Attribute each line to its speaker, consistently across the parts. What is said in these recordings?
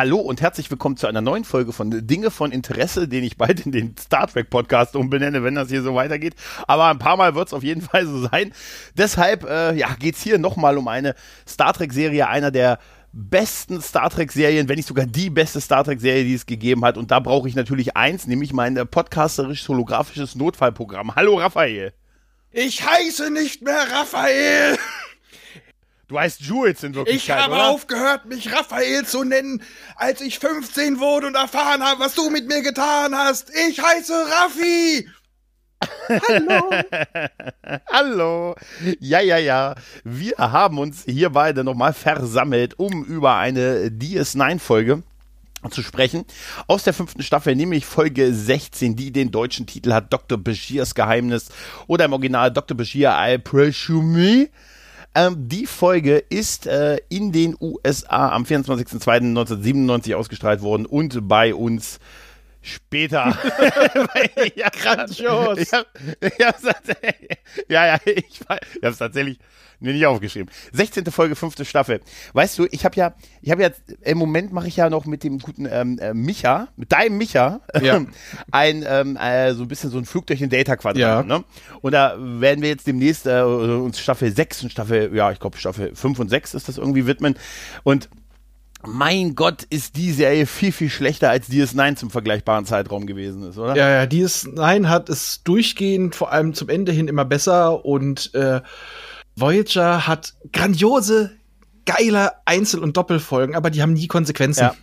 Speaker 1: Hallo und herzlich willkommen zu einer neuen Folge von Dinge von Interesse, den ich bald in den Star Trek Podcast umbenenne, wenn das hier so weitergeht. Aber ein paar Mal wird es auf jeden Fall so sein. Deshalb äh, ja, geht es hier nochmal um eine Star Trek-Serie, einer der besten Star Trek-Serien, wenn nicht sogar die beste Star Trek-Serie, die es gegeben hat. Und da brauche ich natürlich eins, nämlich mein äh, podcasterisch-holographisches Notfallprogramm. Hallo Raphael.
Speaker 2: Ich heiße nicht mehr Raphael.
Speaker 1: Du heißt Jules in Wirklichkeit,
Speaker 2: Ich habe
Speaker 1: oder?
Speaker 2: aufgehört, mich Raphael zu nennen, als ich 15 wurde und erfahren habe, was du mit mir getan hast. Ich heiße Raffi.
Speaker 1: Hallo. Hallo. Ja, ja, ja. Wir haben uns hier beide nochmal versammelt, um über eine DS9-Folge zu sprechen. Aus der fünften Staffel, nämlich Folge 16, die den deutschen Titel hat Dr. Bashirs Geheimnis oder im Original Dr. Bashir I Presume. Ähm, die Folge ist äh, in den USA am 24.02.1997 ausgestrahlt worden und bei uns später. ja,
Speaker 2: Grandios.
Speaker 1: Ich hab, ich hab's tatsächlich, ja, ja, ich, ich habe es tatsächlich mir nicht aufgeschrieben. 16. Folge, fünfte Staffel. Weißt du, ich habe ja, ich habe ja, im Moment mache ich ja noch mit dem guten ähm, äh, Micha, mit deinem Micha,
Speaker 2: Ja.
Speaker 1: ein ähm, äh, so ein bisschen so ein Flug durch den Data-Quadrant.
Speaker 2: Ja.
Speaker 1: Ne? Und da werden wir jetzt demnächst äh, uns Staffel 6 und Staffel, ja, ich glaube Staffel 5 und 6 ist das irgendwie widmen. Und mein Gott, ist die Serie viel, viel schlechter als DS9 zum vergleichbaren Zeitraum gewesen ist, oder?
Speaker 3: Ja, ja, DS9 hat es durchgehend, vor allem zum Ende hin immer besser und äh, Voyager hat grandiose, geile Einzel- und Doppelfolgen, aber die haben nie Konsequenzen.
Speaker 1: Ja.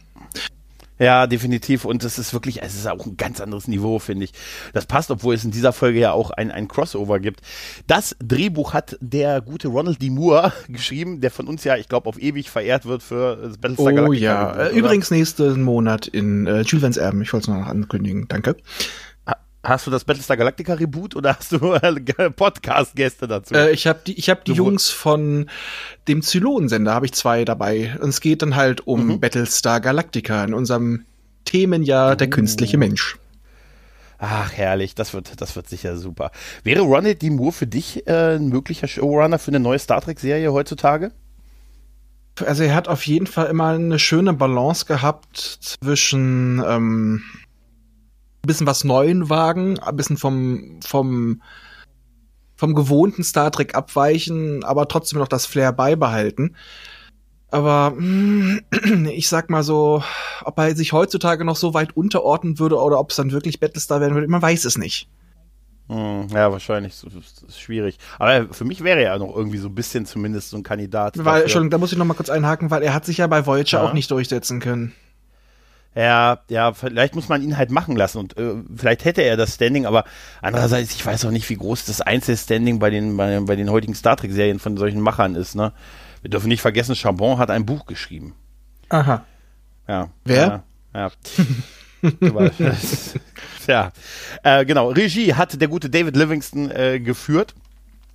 Speaker 1: Ja, definitiv. Und es ist wirklich, es ist auch ein ganz anderes Niveau, finde ich. Das passt, obwohl es in dieser Folge ja auch ein, ein Crossover gibt. Das Drehbuch hat der gute Ronald D. Moore geschrieben, der von uns ja, ich glaube, auf ewig verehrt wird für das Battlestar
Speaker 3: Oh
Speaker 1: Galactica.
Speaker 3: ja,
Speaker 1: Reboot,
Speaker 3: äh, übrigens nächsten Monat in äh, Jules Erben. Ich wollte es noch ankündigen. Danke.
Speaker 1: Hast du das Battlestar Galactica Reboot oder hast du äh, Podcast-Gäste dazu?
Speaker 3: Äh, ich habe die, ich hab die
Speaker 1: Sowohl-
Speaker 3: Jungs von dem Zylonensender, habe ich zwei dabei. Und es geht dann halt um
Speaker 1: Mhm.
Speaker 3: Battlestar Galactica in unserem Themenjahr der
Speaker 1: Oh.
Speaker 3: künstliche Mensch.
Speaker 1: Ach, herrlich, das wird, das wird sicher super. Wäre Ronald D. Moore für dich äh, ein möglicher Showrunner für eine neue Star Trek-Serie heutzutage?
Speaker 3: Also er hat auf jeden Fall immer eine schöne Balance gehabt zwischen ähm, bisschen was Neuen wagen, ein bisschen vom, vom, vom gewohnten Star Trek abweichen, aber trotzdem noch das Flair beibehalten. Aber mm, ich sag mal so, ob er sich heutzutage noch so weit unterordnen würde oder ob es dann wirklich Battlestar werden würde, man weiß es nicht.
Speaker 1: Hm, ja, wahrscheinlich. Das ist, schwierig. Aber für mich wäre er ja noch irgendwie so ein bisschen zumindest so ein Kandidat.
Speaker 3: Weil,
Speaker 1: dafür.
Speaker 3: Entschuldigung, da muss ich noch mal kurz einhaken, weil er hat sich ja bei Voyager
Speaker 1: Ja.
Speaker 3: auch nicht durchsetzen können.
Speaker 1: Ja, ja, vielleicht muss man ihn halt machen lassen und äh, vielleicht hätte er das Standing, aber andererseits, ich weiß auch nicht, wie groß das Einzelstanding bei den, bei, bei den heutigen Star Trek-Serien von solchen Machern ist, ne? Wir dürfen nicht vergessen, Chambon hat ein Buch geschrieben.
Speaker 3: Aha.
Speaker 1: Ja.
Speaker 3: Wer?
Speaker 1: Ja. ja. Ja. Äh, genau. Regie hat der gute David Livingston äh, geführt.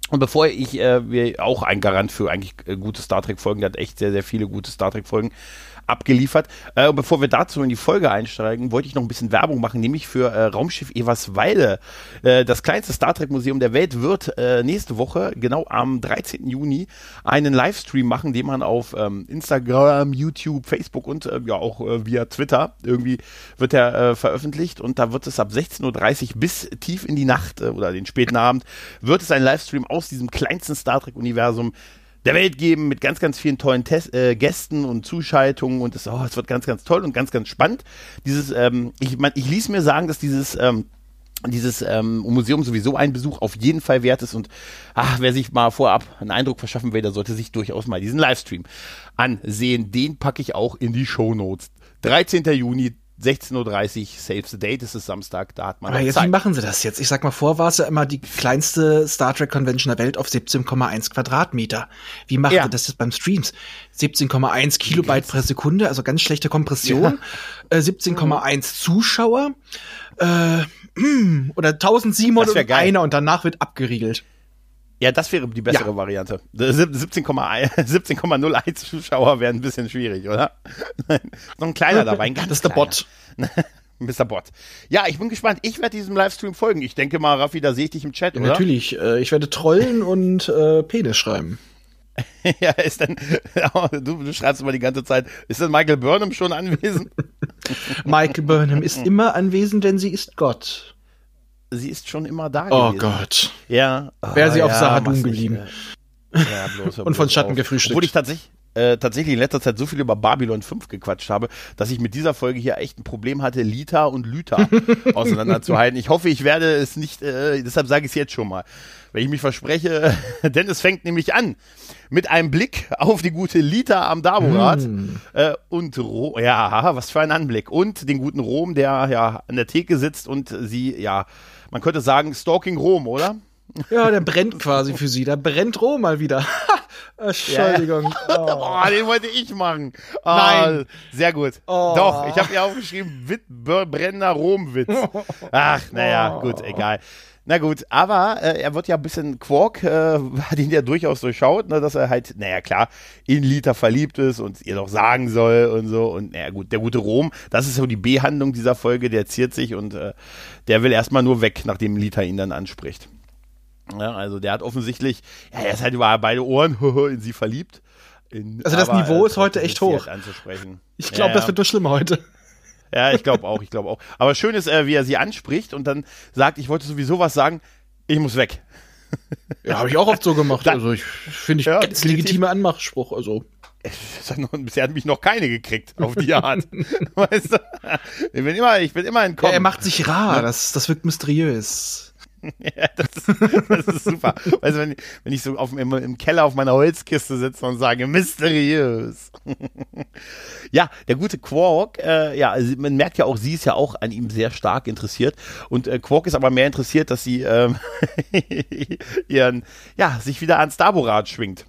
Speaker 1: Und bevor ich, äh, wir auch ein Garant für eigentlich äh, gute Star Trek-Folgen, der hat echt sehr, sehr viele gute Star Trek-Folgen abgeliefert. Äh, und bevor wir dazu in die Folge einsteigen, wollte ich noch ein bisschen Werbung machen, nämlich für äh, Raumschiff Everswalde. Äh, das kleinste Star Trek Museum der Welt wird äh, nächste Woche, genau am 13. Juni, einen Livestream machen, den man auf ähm, Instagram, YouTube, Facebook und äh, ja auch äh, via Twitter irgendwie wird er äh, veröffentlicht und da wird es ab 16.30 Uhr bis tief in die Nacht äh, oder den späten Abend wird es einen Livestream aus diesem kleinsten Star Trek Universum der Welt geben mit ganz, ganz vielen tollen Test äh, Gästen und Zuschaltungen und es, oh, es wird ganz, ganz toll und ganz, ganz spannend. Dieses, ähm, ich, mein, ich ließ mir sagen, dass dieses ähm, dieses ähm, Museum sowieso ein Besuch auf jeden Fall wert ist und ach, wer sich mal vorab einen Eindruck verschaffen will, der sollte sich durchaus mal diesen Livestream ansehen. Den packe ich auch in die Show Notes. 13. Juni, 16.30 Uhr, Save the Date, das ist Samstag, da hat man
Speaker 3: Aber jetzt, wie
Speaker 1: Zeit.
Speaker 3: machen sie das jetzt? Ich sag mal, vor war es ja immer die kleinste Star Trek Convention der Welt auf 17,1 Quadratmeter. Wie machen
Speaker 1: Ja.
Speaker 3: sie das jetzt beim Streams? 17,1 Kilobyte pro Sekunde, also ganz schlechte Kompression. Äh, 17,1 Zuschauer. Äh, oder
Speaker 1: Das wär
Speaker 3: 1700
Speaker 1: geil.
Speaker 3: einer und danach wird abgeriegelt.
Speaker 1: Ja, das wäre die bessere
Speaker 3: Ja.
Speaker 1: Variante. 17,1 17,01 Zuschauer wären ein bisschen schwierig, oder? Noch ein kleiner dabei, ein ganz
Speaker 3: Das ist der. Bot.
Speaker 1: Mr. Bot. Ja, ich bin gespannt. Ich werde diesem Livestream folgen. Ich denke mal, Raffi, da sehe ich dich im Chat,
Speaker 3: Ja,
Speaker 1: oder?
Speaker 3: natürlich. Äh, ich werde trollen und äh, Penis schreiben.
Speaker 1: ja, ist denn, du, du schreibst immer die ganze Zeit, ist denn Michael Burnham schon anwesend?
Speaker 3: Michael Burnham ist immer anwesend, denn sie ist Gott.
Speaker 1: Sie ist schon immer da
Speaker 3: Oh
Speaker 1: gewesen.
Speaker 3: Gott.
Speaker 1: Ja.
Speaker 3: Wäre sie
Speaker 1: Ah,
Speaker 3: auf
Speaker 1: ja,
Speaker 3: Sahadun
Speaker 1: nicht,
Speaker 3: geblieben.
Speaker 1: äh, Ja, bloß,
Speaker 3: Und von Schatten
Speaker 1: auf.
Speaker 3: gefrühstückt.
Speaker 1: Obwohl ich tatsächlich, äh, tatsächlich in letzter Zeit so viel über Babylon 5 gequatscht habe, dass ich mit dieser Folge hier echt ein Problem hatte, Lita und Lyta auseinanderzuhalten. Ich hoffe, ich werde es nicht, äh, deshalb sage ich es jetzt schon mal. Wenn ich mich verspreche, denn es fängt nämlich an mit einem Blick auf die gute Lita am Daborat äh, und Ro ja, was für ein Anblick. Und den guten Rom, der ja an der Theke sitzt und sie, ja, man könnte sagen, Stalking Rom, oder?
Speaker 3: Ja, der brennt quasi für sie. Da brennt Rom mal wieder. Entschuldigung. Oh.
Speaker 1: Oh, den wollte ich machen. Oh,
Speaker 3: Nein.
Speaker 1: Sehr gut.
Speaker 3: Oh.
Speaker 1: Doch, ich habe ja aufgeschrieben, Wit Br- brennender Romwitz. Ach, naja, gut, egal. Na gut, aber äh, er wird ja ein bisschen Quark, äh, hat ihn ja durchaus durchschaut, ne, dass er halt, naja klar, in Lita verliebt ist und ihr doch sagen soll und so. Und naja gut, der gute Rom, das ist so die B-Handlung dieser Folge, der ziert sich und äh, der will erstmal nur weg, nachdem Lita ihn dann anspricht. Ja, also der hat offensichtlich, ja, er ist halt über beide Ohren in sie verliebt. In,
Speaker 3: Also das
Speaker 1: aber,
Speaker 3: Niveau
Speaker 1: äh,
Speaker 3: ist heute echt hoch.
Speaker 1: Anzusprechen.
Speaker 3: Ich glaube,
Speaker 1: ja,
Speaker 3: das wird nur schlimmer heute.
Speaker 1: Ja, ich glaube auch, ich glaube auch. Aber schön ist, äh, wie er sie anspricht und dann sagt, ich wollte sowieso was sagen, ich muss weg.
Speaker 3: Ja, habe ich auch oft so gemacht. Also ich finde ich
Speaker 1: Ja,
Speaker 3: ganz legitimer Anmachspruch. Also
Speaker 1: Das hat noch, bisher hat mich noch keine gekriegt auf die Art. weißt du? Ich bin immer, ich bin immer
Speaker 3: ja,
Speaker 1: entkommen.
Speaker 3: er macht sich rar. Das, das wirkt mysteriös.
Speaker 1: Ja, das, ist, das ist super. Weißt du, wenn, wenn ich so auf, im, im Keller auf meiner Holzkiste sitze und sage, mysteriös. ja, der gute Quark, äh, ja, also man merkt ja auch, sie ist ja auch an ihm sehr stark interessiert. Und äh, Quark ist aber mehr interessiert, dass sie ähm, ihren, ja, sich wieder ans Daborat schwingt.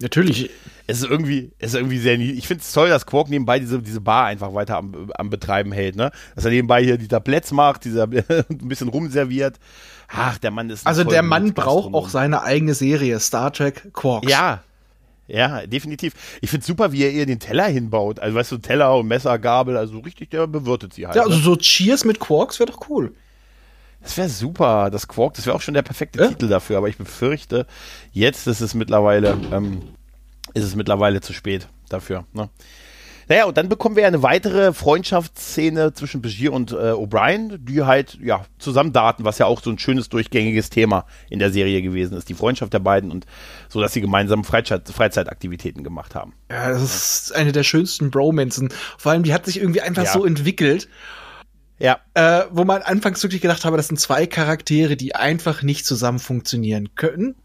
Speaker 3: Natürlich.
Speaker 1: Es ist irgendwie, es ist irgendwie sehr, ich finde es toll, dass Quark nebenbei diese, diese Bar einfach weiter am, am Betreiben hält, ne? Dass er nebenbei hier die Tabletts macht, dieser, ein bisschen rumserviert. Ach, der Mann ist
Speaker 3: Also der Mann braucht auch seine eigene Serie, Star Trek Quarks.
Speaker 1: Ja. Ja, definitiv. Ich finde super, wie er ihr den Teller hinbaut. Also, weißt du, Teller und Messer, Gabel, also richtig, der bewirtet sie halt.
Speaker 3: Ja, also
Speaker 1: ne?
Speaker 3: so Cheers mit Quarks wäre doch cool.
Speaker 1: Das wäre super, das Quark, das wäre auch schon der perfekte
Speaker 3: Ja.
Speaker 1: Titel dafür, aber ich befürchte, jetzt ist es mittlerweile, ähm, ist es mittlerweile zu spät dafür. Ne? Naja, und dann bekommen wir eine weitere Freundschaftsszene zwischen Begier und äh, O'Brien, die halt, ja, zusammen daten, was ja auch so ein schönes durchgängiges Thema in der Serie gewesen ist, die Freundschaft der beiden und so, dass sie gemeinsam Freizeit, Freizeitaktivitäten gemacht haben.
Speaker 3: Ja, das ist eine der schönsten Bromanzen. Vor allem, die hat sich irgendwie einfach
Speaker 1: Ja.
Speaker 3: so entwickelt,
Speaker 1: Ja,
Speaker 3: äh, wo man anfangs wirklich gedacht habe, das sind zwei Charaktere, die einfach nicht zusammen funktionieren können.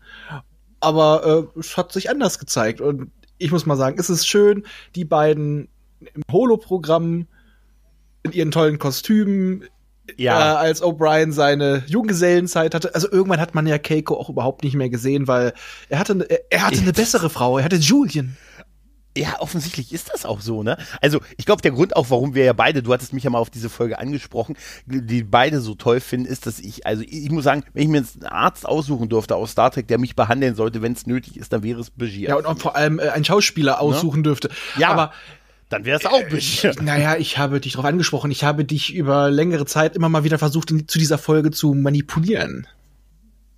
Speaker 3: Aber äh, es hat sich anders gezeigt. Und ich muss mal sagen, es ist schön, die beiden im Holo-Programm in ihren tollen Kostümen,
Speaker 1: ja.
Speaker 3: äh, als O'Brien seine Junggesellenzeit hatte. Also irgendwann hat man ja Keiko auch überhaupt nicht mehr gesehen, weil er hatte, ne- er, er hatte eine bessere Frau, er hatte Julian.
Speaker 1: Ja, offensichtlich ist das auch so, ne? Also, ich glaube, der Grund auch, warum wir ja beide, du hattest mich ja mal auf diese Folge angesprochen, die beide so toll finden, ist, dass ich, also ich muss sagen, wenn ich mir jetzt einen Arzt aussuchen durfte aus Star Trek, der mich behandeln sollte, wenn es nötig ist, dann wäre es Begier.
Speaker 3: Ja, und auch vor allem äh, einen Schauspieler aussuchen dürfte.
Speaker 1: Ja,
Speaker 3: aber
Speaker 1: dann wäre es auch Begier.
Speaker 3: naja, ich habe dich darauf angesprochen. Ich habe dich über längere Zeit immer mal wieder versucht, in, zu dieser Folge zu manipulieren.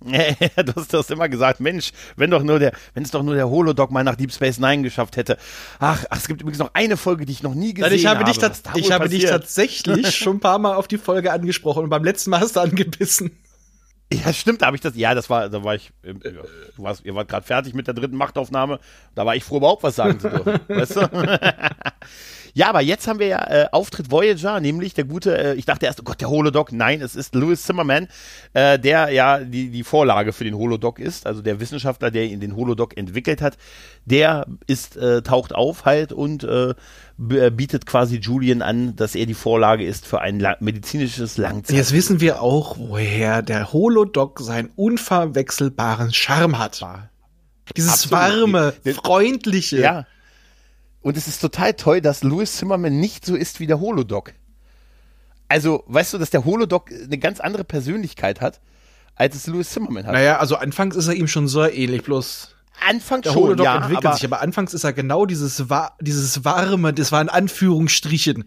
Speaker 1: du hast, du hast immer gesagt, Mensch, wenn doch nur der, wenn es doch nur der Holodog mal nach Deep Space Nine geschafft hätte. Ach, ach, es gibt übrigens noch eine Folge, die ich noch nie gesehen
Speaker 3: Nein, ich habe, dich, ich habe dich
Speaker 1: passiert?
Speaker 3: tatsächlich schon ein paar Mal auf die Folge angesprochen und beim letzten Mal hast du angebissen.
Speaker 1: Ja, stimmt, da habe ich das. Ja, das war, da war ich. ja, Du warst, ihr wart gerade fertig mit der dritten Machtaufnahme. Da war ich froh, überhaupt was sagen zu dürfen. weißt du? Ja, aber jetzt haben wir ja äh, Auftritt Voyager, nämlich der gute. Äh, ich dachte erst, oh Gott, der Holodog. Nein, es ist Louis Zimmerman, äh, der ja die die Vorlage für den Holodog ist. Also der Wissenschaftler, der ihn den Holodog entwickelt hat, der ist äh, taucht auf halt und äh, äh, bietet quasi Julian an, dass er die Vorlage ist für ein la medizinisches Langzeit.
Speaker 3: Jetzt wissen wir auch, woher der Holodog seinen unverwechselbaren Charme hat. Dieses
Speaker 1: Absolut.
Speaker 3: warme, freundliche.
Speaker 1: Ja. Und es ist total toll, dass Louis Zimmerman nicht so ist wie der Holodog. Also, weißt du, dass der Holodog eine ganz andere Persönlichkeit hat, als es Louis Zimmerman hat.
Speaker 3: Naja, also anfangs ist er ihm schon sehr ähnlich, bloß
Speaker 1: Anfangs
Speaker 3: der
Speaker 1: schon,
Speaker 3: Holodog
Speaker 1: ja,
Speaker 3: entwickelt
Speaker 1: aber,
Speaker 3: sich, aber anfangs ist er genau dieses, wa dieses warme, das war in Anführungsstrichen.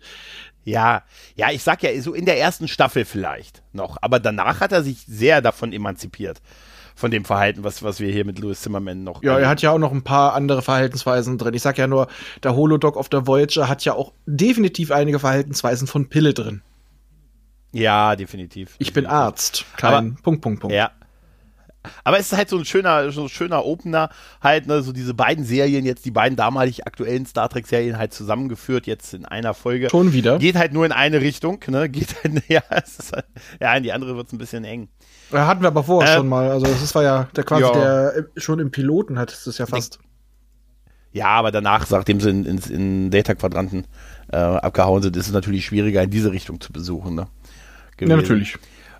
Speaker 1: ja, ja, ich sag ja, so in der ersten Staffel vielleicht noch, aber danach hat er sich sehr davon emanzipiert. Von dem Verhalten, was, was wir hier mit Louis Zimmerman noch.
Speaker 3: Ja, er hat ja auch noch ein paar andere Verhaltensweisen drin. Ich sag ja nur, der Holodoc auf der Voyager hat ja auch definitiv einige Verhaltensweisen von Pille drin.
Speaker 1: Ja, definitiv.
Speaker 3: Ich bin Arzt. Kein
Speaker 1: Aber,
Speaker 3: Punkt, Punkt, Punkt.
Speaker 1: Ja. Aber es ist halt so ein schöner, so ein schöner Opener, halt, ne, so diese beiden Serien, jetzt die beiden damalig aktuellen Star Trek-Serien halt zusammengeführt, jetzt in einer Folge.
Speaker 3: Schon wieder.
Speaker 1: Geht halt nur in eine Richtung, ne? Geht halt, ja, halt, ja, in die andere wird es ein bisschen eng.
Speaker 3: Ja, hatten wir aber vorher
Speaker 1: Äh,
Speaker 3: schon mal. Also das war ja der quasi
Speaker 1: ja.
Speaker 3: der äh, schon im Piloten hat es ja fast.
Speaker 1: Ja, aber danach, nachdem sie in, in, in Data-Quadranten äh, abgehauen sind, ist es natürlich schwieriger, in diese Richtung zu besuchen, ne?
Speaker 3: Ja, natürlich.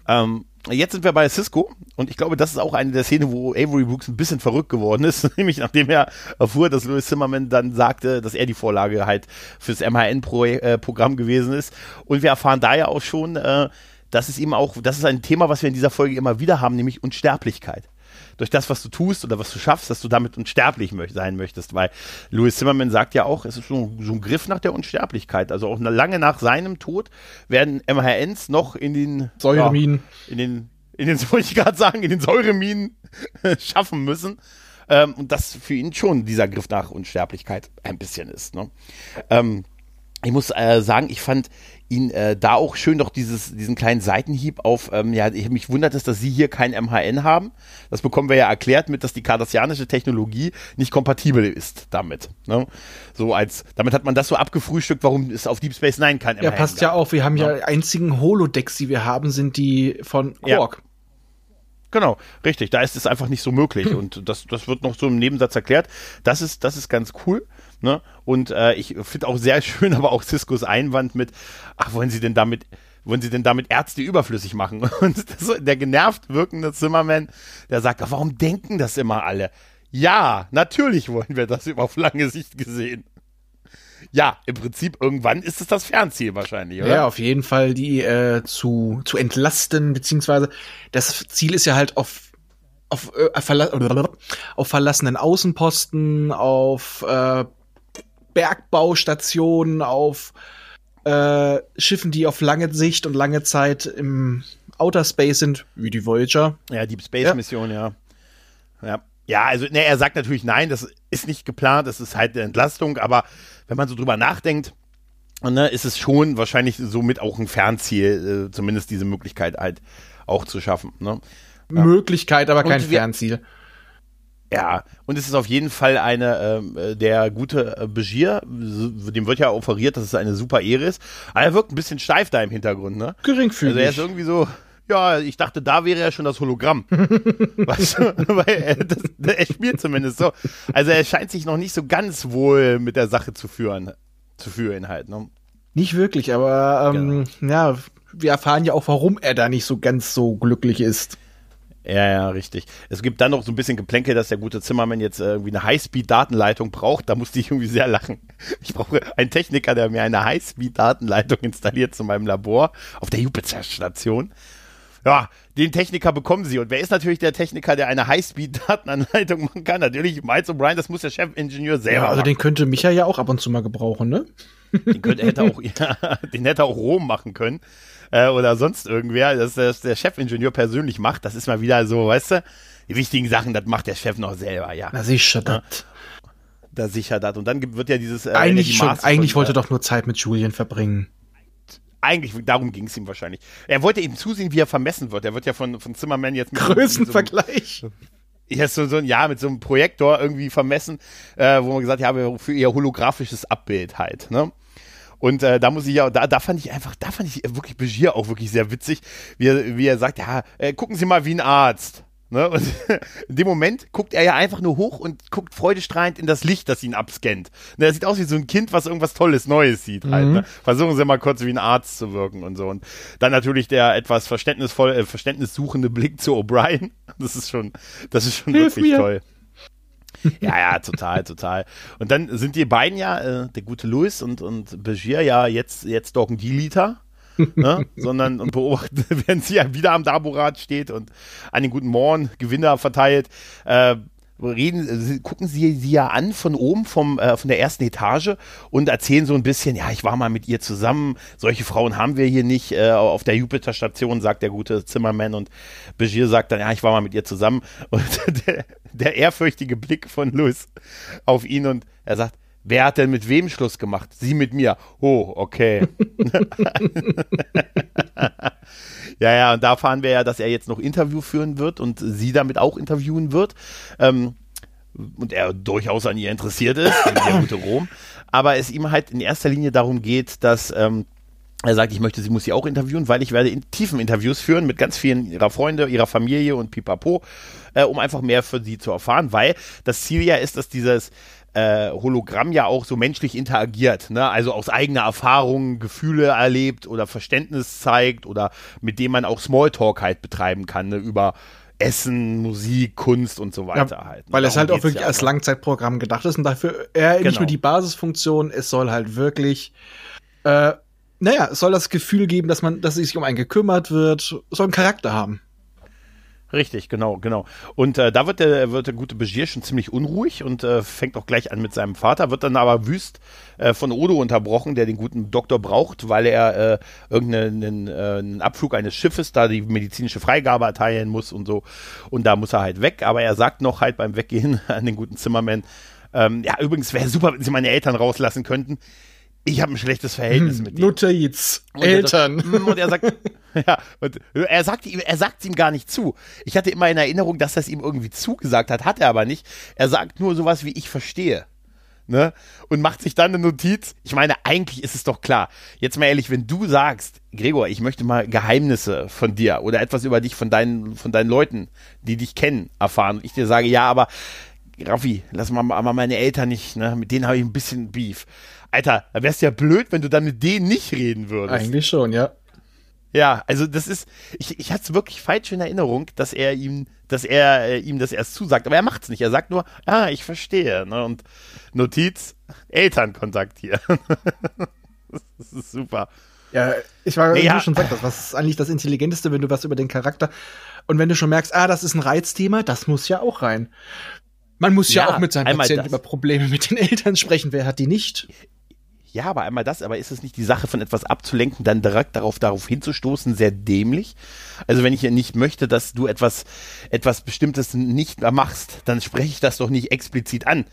Speaker 1: Ähm, jetzt sind wir bei Cisco und ich glaube, das ist auch eine der Szenen, wo Avery Brooks ein bisschen verrückt geworden ist, nämlich nachdem er erfuhr, dass Louis Zimmerman dann sagte, dass er die Vorlage halt fürs MHN-Programm gewesen ist. Und wir erfahren da ja auch schon, äh, dass es ihm auch, das ist ein Thema, was wir in dieser Folge immer wieder haben, nämlich Unsterblichkeit. Durch das, was du tust oder was du schaffst, dass du damit unsterblich mö sein möchtest, weil Louis Zimmerman sagt ja auch, es ist so, so ein Griff nach der Unsterblichkeit. Also auch lange nach seinem Tod werden MHNs noch in den
Speaker 3: Säureminen.
Speaker 1: ja, in den, in den, wollte ich gerade sagen, in den Säureminen schaffen müssen. Ähm, und das für ihn schon dieser Griff nach Unsterblichkeit ein bisschen ist. Ne? Ähm, ich muss äh, sagen, ich fand ihn äh, da auch schön doch dieses, diesen kleinen Seitenhieb auf, ähm, ja, ich, mich wundert es, dass sie hier kein MHN haben. Das bekommen wir ja erklärt mit, dass die kardassianische Technologie nicht kompatibel ist damit. Ne? So als, damit hat man das so abgefrühstückt, warum es auf Deep Space Nine kein
Speaker 3: Ja,
Speaker 1: MHN
Speaker 3: passt
Speaker 1: gab.
Speaker 3: ja auch. Wir haben ja,
Speaker 1: Ja.
Speaker 3: die einzigen Holodecks, die wir haben, sind die von
Speaker 1: Ja.
Speaker 3: Quark.
Speaker 1: Genau, richtig. Da ist es einfach nicht so möglich. Und das, das wird noch so im Nebensatz erklärt. Das ist, das ist ganz cool. Ne? Und äh, ich finde auch sehr schön, aber auch Ciscos Einwand mit, ach, wollen Sie denn damit, wollen Sie denn damit Ärzte überflüssig machen? Und das, der genervt wirkende Zimmerman, der sagt, warum denken das immer alle? Ja, natürlich wollen wir das auf lange Sicht gesehen. Ja, im Prinzip irgendwann ist es das Fernziel wahrscheinlich, oder?
Speaker 3: Ja, auf jeden Fall die äh, zu, zu entlasten, beziehungsweise das Ziel ist ja halt auf, auf, äh, verla auf verlassenen Außenposten, auf äh, Bergbaustationen, auf äh, Schiffen, die auf lange Sicht und lange Zeit im Outer Space sind, wie die Voyager.
Speaker 1: Ja, Deep Space
Speaker 3: Ja.
Speaker 1: Mission, ja. Ja. Ja, also ne, er sagt natürlich nein, das ist nicht geplant, das ist halt eine Entlastung, aber wenn man so drüber nachdenkt, ne, ist es schon wahrscheinlich somit auch ein Fernziel, äh, zumindest diese Möglichkeit halt auch zu schaffen. Ne?
Speaker 3: Möglichkeit, aber kein
Speaker 1: wir-
Speaker 3: Fernziel.
Speaker 1: Ja, und es ist auf jeden Fall eine, ähm, äh, der gute äh, Begier, dem wird ja offeriert, dass es eine super Ehre ist, aber er wirkt ein bisschen steif da im Hintergrund, ne?
Speaker 3: Geringfügig.
Speaker 1: Also er ist irgendwie so, ja, ich dachte, da wäre ja schon das Hologramm. weißt du? Weil er, das, er spielt zumindest so. Also er scheint sich noch nicht so ganz wohl mit der Sache zu führen. Zu führen halt, ne?
Speaker 3: Nicht wirklich, aber ähm,
Speaker 1: Genau.
Speaker 3: ja, wir erfahren ja auch, warum er da nicht so ganz so glücklich ist.
Speaker 1: Ja, ja, richtig. Es gibt dann noch so ein bisschen Geplänkel, dass der gute Zimmermann jetzt äh, irgendwie eine Highspeed-Datenleitung braucht. Da musste ich irgendwie sehr lachen. Ich brauche einen Techniker, der mir eine Highspeed-Datenleitung installiert zu meinem Labor auf der Jupiter-Station. Ja, den Techniker bekommen sie. Und wer ist natürlich der Techniker, der eine Highspeed-Datenanleitung machen kann? Natürlich Miles O'Brien, das muss der Chefingenieur selber
Speaker 3: Ja, also
Speaker 1: machen.
Speaker 3: den könnte Micha ja auch ab und zu mal gebrauchen, ne?
Speaker 1: Den, könnte, hätte auch, ja, den hätte auch Rom machen können. Äh, oder sonst irgendwer, dass das der Chefingenieur persönlich macht. Das ist mal wieder so, weißt du, die wichtigen Sachen, das macht der Chef noch selber, ja.
Speaker 3: Na sicher, das.
Speaker 1: Da sichert das. Und dann gibt, wird ja dieses. Äh,
Speaker 3: eigentlich schon, eigentlich
Speaker 1: von,
Speaker 3: wollte
Speaker 1: äh,
Speaker 3: er doch nur Zeit mit Julian verbringen.
Speaker 1: Eigentlich, darum ging es ihm wahrscheinlich. Er wollte eben zusehen, wie er vermessen wird. Er wird ja von, von Zimmerman jetzt mit, mit so,
Speaker 3: Größenvergleich.
Speaker 1: ja, so, so ein Jahr mit so einem Projektor irgendwie vermessen, äh, wo man gesagt hat, ja, für ihr holographisches Abbild halt, ne? Und äh, da muss ich ja, da, da fand ich einfach, da fand ich wirklich Begier auch wirklich sehr witzig, wie er, wie er sagt, ja, äh, gucken Sie mal wie ein Arzt. Ne? Und in dem Moment guckt er ja einfach nur hoch und guckt freudestrahlend in das Licht, das ihn abscannt. Ne, er sieht aus wie so ein Kind, was irgendwas Tolles Neues sieht. Halt, ne? Versuchen Sie mal kurz wie ein Arzt zu wirken und so. Und dann natürlich der etwas verständnisvoll, äh, verständnissuchende Blick zu O'Brien. Das ist schon, das ist schon
Speaker 3: Hilf
Speaker 1: wirklich
Speaker 3: mir.
Speaker 1: toll. Ja, ja, total, total. Und dann sind die beiden ja, äh, der gute Louis und, und Begier, ja jetzt, jetzt doch ein Diliter. ne? sondern und beobachten, während sie ja wieder am Daborat steht und an den guten Morn Gewinner verteilt, äh, reden, gucken sie sie ja an von oben vom äh, von der ersten Etage und erzählen so ein bisschen, ja, ich war mal mit ihr zusammen. Solche Frauen haben wir hier nicht äh, auf der Jupiter Station, sagt der gute Zimmermann und Begier sagt dann, ja, ich war mal mit ihr zusammen und der, der ehrfürchtige Blick von Louis auf ihn und er sagt, Wer hat denn mit wem Schluss gemacht? Sie mit mir. Oh, okay. ja, ja, und da fahren wir ja, dass er jetzt noch Interview führen wird und sie damit auch interviewen wird. Ähm, und er durchaus an ihr interessiert ist, der gute Rom. Aber es ihm halt in erster Linie darum geht, dass ähm, er sagt, ich möchte, sie muss sie auch interviewen, weil ich werde in tiefen Interviews führen mit ganz vielen ihrer Freunde, ihrer Familie und pipapo, äh, um einfach mehr für sie zu erfahren, weil das Ziel ja ist, dass dieses äh, Hologramm ja auch so menschlich interagiert, ne? also aus eigener Erfahrung Gefühle erlebt oder Verständnis zeigt oder mit dem man auch Smalltalk halt betreiben kann ne? über Essen, Musik, Kunst und so weiter
Speaker 3: ja,
Speaker 1: halt.
Speaker 3: Ne? Weil es halt auch wirklich ja, als Langzeitprogramm gedacht ist und dafür er genau. nicht nur die Basisfunktion, es soll halt wirklich äh, naja, es soll das Gefühl geben, dass man, dass sich um einen gekümmert wird, soll einen Charakter haben.
Speaker 1: Richtig, genau, genau. Und äh, da wird der, wird der gute Begier schon ziemlich unruhig und äh, fängt auch gleich an mit seinem Vater, wird dann aber wüst äh, von Odo unterbrochen, der den guten Doktor braucht, weil er äh, irgendeinen äh, einen Abflug eines Schiffes da die medizinische Freigabe erteilen muss und so. Und da muss er halt weg, aber er sagt noch halt beim Weggehen an den guten Zimmermann, ähm, ja, übrigens wäre super, wenn sie meine Eltern rauslassen könnten ich habe ein schlechtes Verhältnis hm, mit ihm.
Speaker 3: Notiz. Eltern.
Speaker 1: Hm, und er sagt, ja, und er sagt ihm, er sagt ihm gar nicht zu. Ich hatte immer in Erinnerung, dass er es ihm irgendwie zugesagt hat, hat er aber nicht. Er sagt nur sowas wie ich verstehe. Ne? Und macht sich dann eine Notiz. Ich meine, eigentlich ist es doch klar. Jetzt mal ehrlich, wenn du sagst, Gregor, ich möchte mal Geheimnisse von dir oder etwas über dich von deinen, von deinen Leuten, die dich kennen, erfahren. Und ich dir sage, ja, aber Raffi, lass mal, mal meine Eltern nicht, ne? Mit denen habe ich ein bisschen Beef. Alter, da wär's ja blöd, wenn du dann mit denen nicht reden würdest.
Speaker 3: Eigentlich schon, ja.
Speaker 1: Ja, also das ist, ich, ich hatte es wirklich falsch in Erinnerung, dass er ihm, dass er äh, ihm das erst zusagt, aber er macht's nicht. Er sagt nur, ah, ich verstehe. Ne? Und Notiz, Elternkontakt hier. das ist super.
Speaker 3: Ja, ich war, wie ja. du schon sagst, was ist eigentlich das Intelligenteste, wenn du was über den Charakter und wenn du schon merkst, ah, das ist ein Reizthema, das muss ja auch rein. Man muss ja, ja auch mit seinen Patienten über Probleme mit den Eltern sprechen. Wer hat die nicht?
Speaker 1: Ja, aber einmal das, aber ist es nicht die Sache von etwas abzulenken, dann direkt darauf, darauf hinzustoßen, sehr dämlich? Also wenn ich ja nicht möchte, dass du etwas, etwas Bestimmtes nicht machst, dann spreche ich das doch nicht explizit an,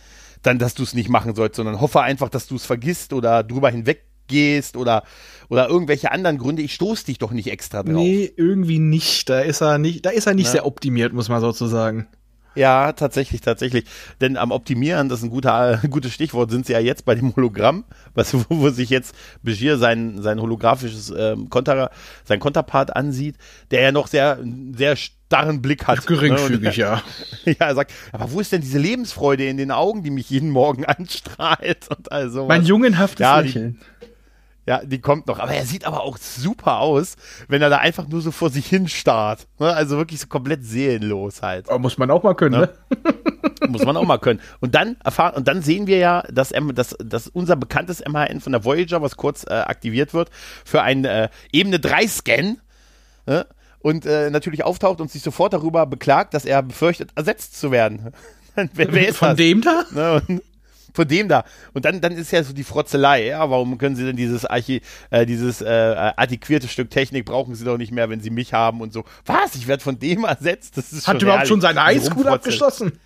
Speaker 1: dann, dass du es nicht machen sollst, sondern hoffe einfach, dass du es vergisst oder drüber hinweggehst oder, oder irgendwelche anderen Gründe. Ich stoße dich doch nicht extra drauf. Nee,
Speaker 3: irgendwie nicht. Da ist er nicht, da ist er nicht ja. sehr optimiert, muss man sozusagen.
Speaker 1: Ja, tatsächlich, tatsächlich. Denn am Optimieren, das ist ein guter, gutes Stichwort, sind sie ja jetzt bei dem Hologramm, was, wo, wo sich jetzt Begier sein, sein holographisches ähm, Konter, sein Konterpart ansieht, der ja noch sehr, sehr starren Blick hat.
Speaker 3: Geringfügig, ne? ja.
Speaker 1: Ja, er sagt, aber wo ist denn diese Lebensfreude in den Augen, die mich jeden Morgen anstrahlt und also.
Speaker 3: Mein jungenhaftes ja, Lächeln.
Speaker 1: Die, ja, die kommt noch. Aber er sieht aber auch super aus, wenn er da einfach nur so vor sich hin starrt. Ne? Also wirklich so komplett seelenlos halt.
Speaker 3: Aber muss man auch mal können, ne?
Speaker 1: ne? muss man auch mal können. Und dann erfahren, und dann sehen wir ja, dass, dass, dass unser bekanntes MHN von der Voyager, was kurz äh, aktiviert wird, für einen äh, Ebene 3 Scan, ne? und äh, natürlich auftaucht und sich sofort darüber beklagt, dass er befürchtet, ersetzt zu werden.
Speaker 3: wer, wer ist Von das? dem da?
Speaker 1: Ne? Und, von dem da. Und dann, dann ist ja so die Frotzelei, ja, warum können sie denn dieses Archi, äh, dieses äh, antiquierte Stück Technik brauchen sie doch nicht mehr, wenn sie mich haben und so. Was? Ich werde von dem ersetzt? Das ist
Speaker 3: Hat überhaupt schon seine Highschool abgeschlossen?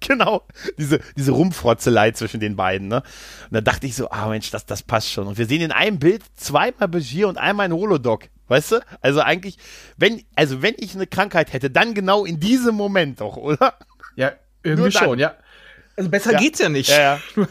Speaker 1: Genau, diese, diese Rumfrotzelei zwischen den beiden, ne? Und da dachte ich so, ah Mensch, das, das passt schon. Und wir sehen in einem Bild zweimal Begier und einmal ein Holodoc. Weißt du? Also eigentlich, wenn, also wenn ich eine Krankheit hätte, dann genau in diesem Moment doch, oder?
Speaker 3: Ja, irgendwie schon, ja. Also besser ja. geht's ja nicht.
Speaker 1: Ja, ja.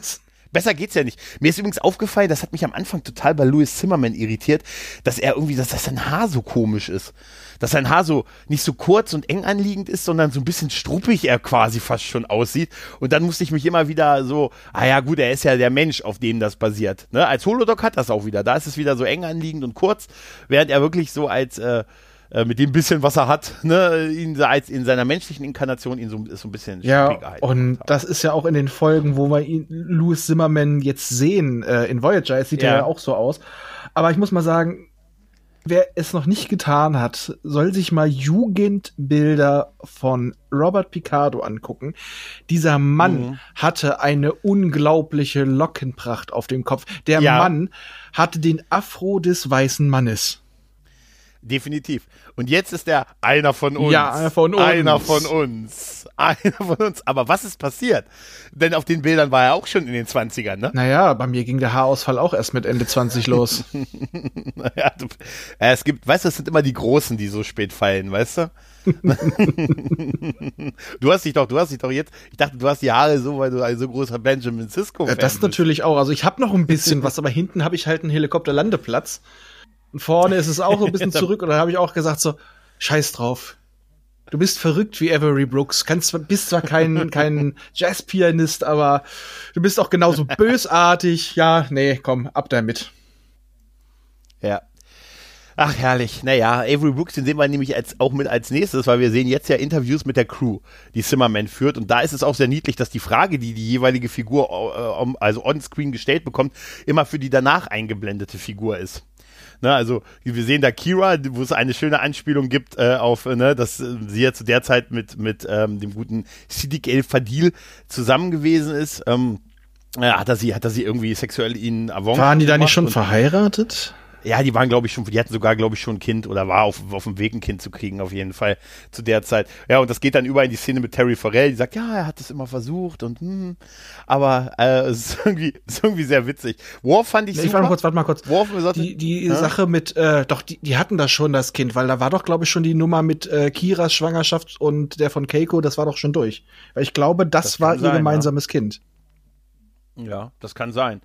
Speaker 1: Besser geht's ja nicht. Mir ist übrigens aufgefallen, das hat mich am Anfang total bei Louis Zimmerman irritiert, dass er irgendwie, dass, dass sein Haar so komisch ist. Dass sein Haar so nicht so kurz und eng anliegend ist, sondern so ein bisschen struppig er quasi fast schon aussieht. Und dann musste ich mich immer wieder so, ah ja gut, er ist ja der Mensch, auf dem das basiert. Ne? Als Holodoc hat das auch wieder. Da ist es wieder so eng anliegend und kurz, während er wirklich so als äh, äh, mit dem bisschen, was er hat, ne, ihn als in seiner menschlichen Inkarnation ihn so, so ein bisschen
Speaker 3: ja, und das ist ja auch in den Folgen, wo wir ihn, Louis Zimmerman jetzt sehen, äh, in Voyager, es sieht ja. ja auch so aus. Aber ich muss mal sagen, wer es noch nicht getan hat, soll sich mal Jugendbilder von Robert Picardo angucken. Dieser Mann mhm. hatte eine unglaubliche Lockenpracht auf dem Kopf. Der ja. Mann hatte den Afro des weißen Mannes.
Speaker 1: Definitiv. Und jetzt ist er einer von uns.
Speaker 3: Ja, einer von uns.
Speaker 1: Einer von uns. Einer von uns. Aber was ist passiert? Denn auf den Bildern war er auch schon in den 20ern, ne?
Speaker 3: Naja, bei mir ging der Haarausfall auch erst mit Ende 20 los.
Speaker 1: naja, du, äh, es gibt, weißt du, es sind immer die Großen, die so spät fallen, weißt du? du hast dich doch, du hast dich doch jetzt, ich dachte, du hast die Haare so, weil du ein so großer Benjamin Cisco
Speaker 3: ja, Das
Speaker 1: bist.
Speaker 3: natürlich auch. Also ich habe noch ein bisschen was, aber hinten habe ich halt einen Helikopterlandeplatz. Und vorne ist es auch so ein bisschen zurück und dann habe ich auch gesagt so, scheiß drauf. Du bist verrückt wie Avery Brooks. Kannst, bist zwar kein, kein Jazzpianist, aber du bist auch genauso bösartig. Ja, nee, komm, ab damit.
Speaker 1: Ja. Ach, herrlich. Naja, Avery Brooks, den sehen wir nämlich als, auch mit als nächstes, weil wir sehen jetzt ja Interviews mit der Crew, die Zimmerman führt. Und da ist es auch sehr niedlich, dass die Frage, die die jeweilige Figur, äh, also on-screen gestellt bekommt, immer für die danach eingeblendete Figur ist. Ne, also wir sehen da Kira, wo es eine schöne Anspielung gibt äh, auf, ne, dass äh, sie ja zu der Zeit mit, mit ähm, dem guten Siddiq El Fadil zusammen gewesen ist. Ähm, ja, hat er sie, hat er sie irgendwie sexuell ihn
Speaker 3: erworben? Waren die da nicht schon verheiratet?
Speaker 1: Ja, die waren, glaube ich, schon, die hatten sogar, glaube ich, schon ein Kind oder war auf, auf dem Weg, ein Kind zu kriegen, auf jeden Fall zu der Zeit. Ja, und das geht dann über in die Szene mit Terry Farrell, die sagt, ja, er hat es immer versucht und hm, aber äh, es ist irgendwie, ist irgendwie sehr witzig. Worf fand ich nee,
Speaker 3: super. Ich warte mal kurz, warte mal kurz. Worf, sagte, die die ja? Sache mit, äh, doch, die, die hatten da schon das Kind, weil da war doch, glaube ich, schon die Nummer mit äh, Kiras Schwangerschaft und der von Keiko, das war doch schon durch. Weil ich glaube, das, das war ihr gemeinsames ja. Kind.
Speaker 1: Ja, das kann sein.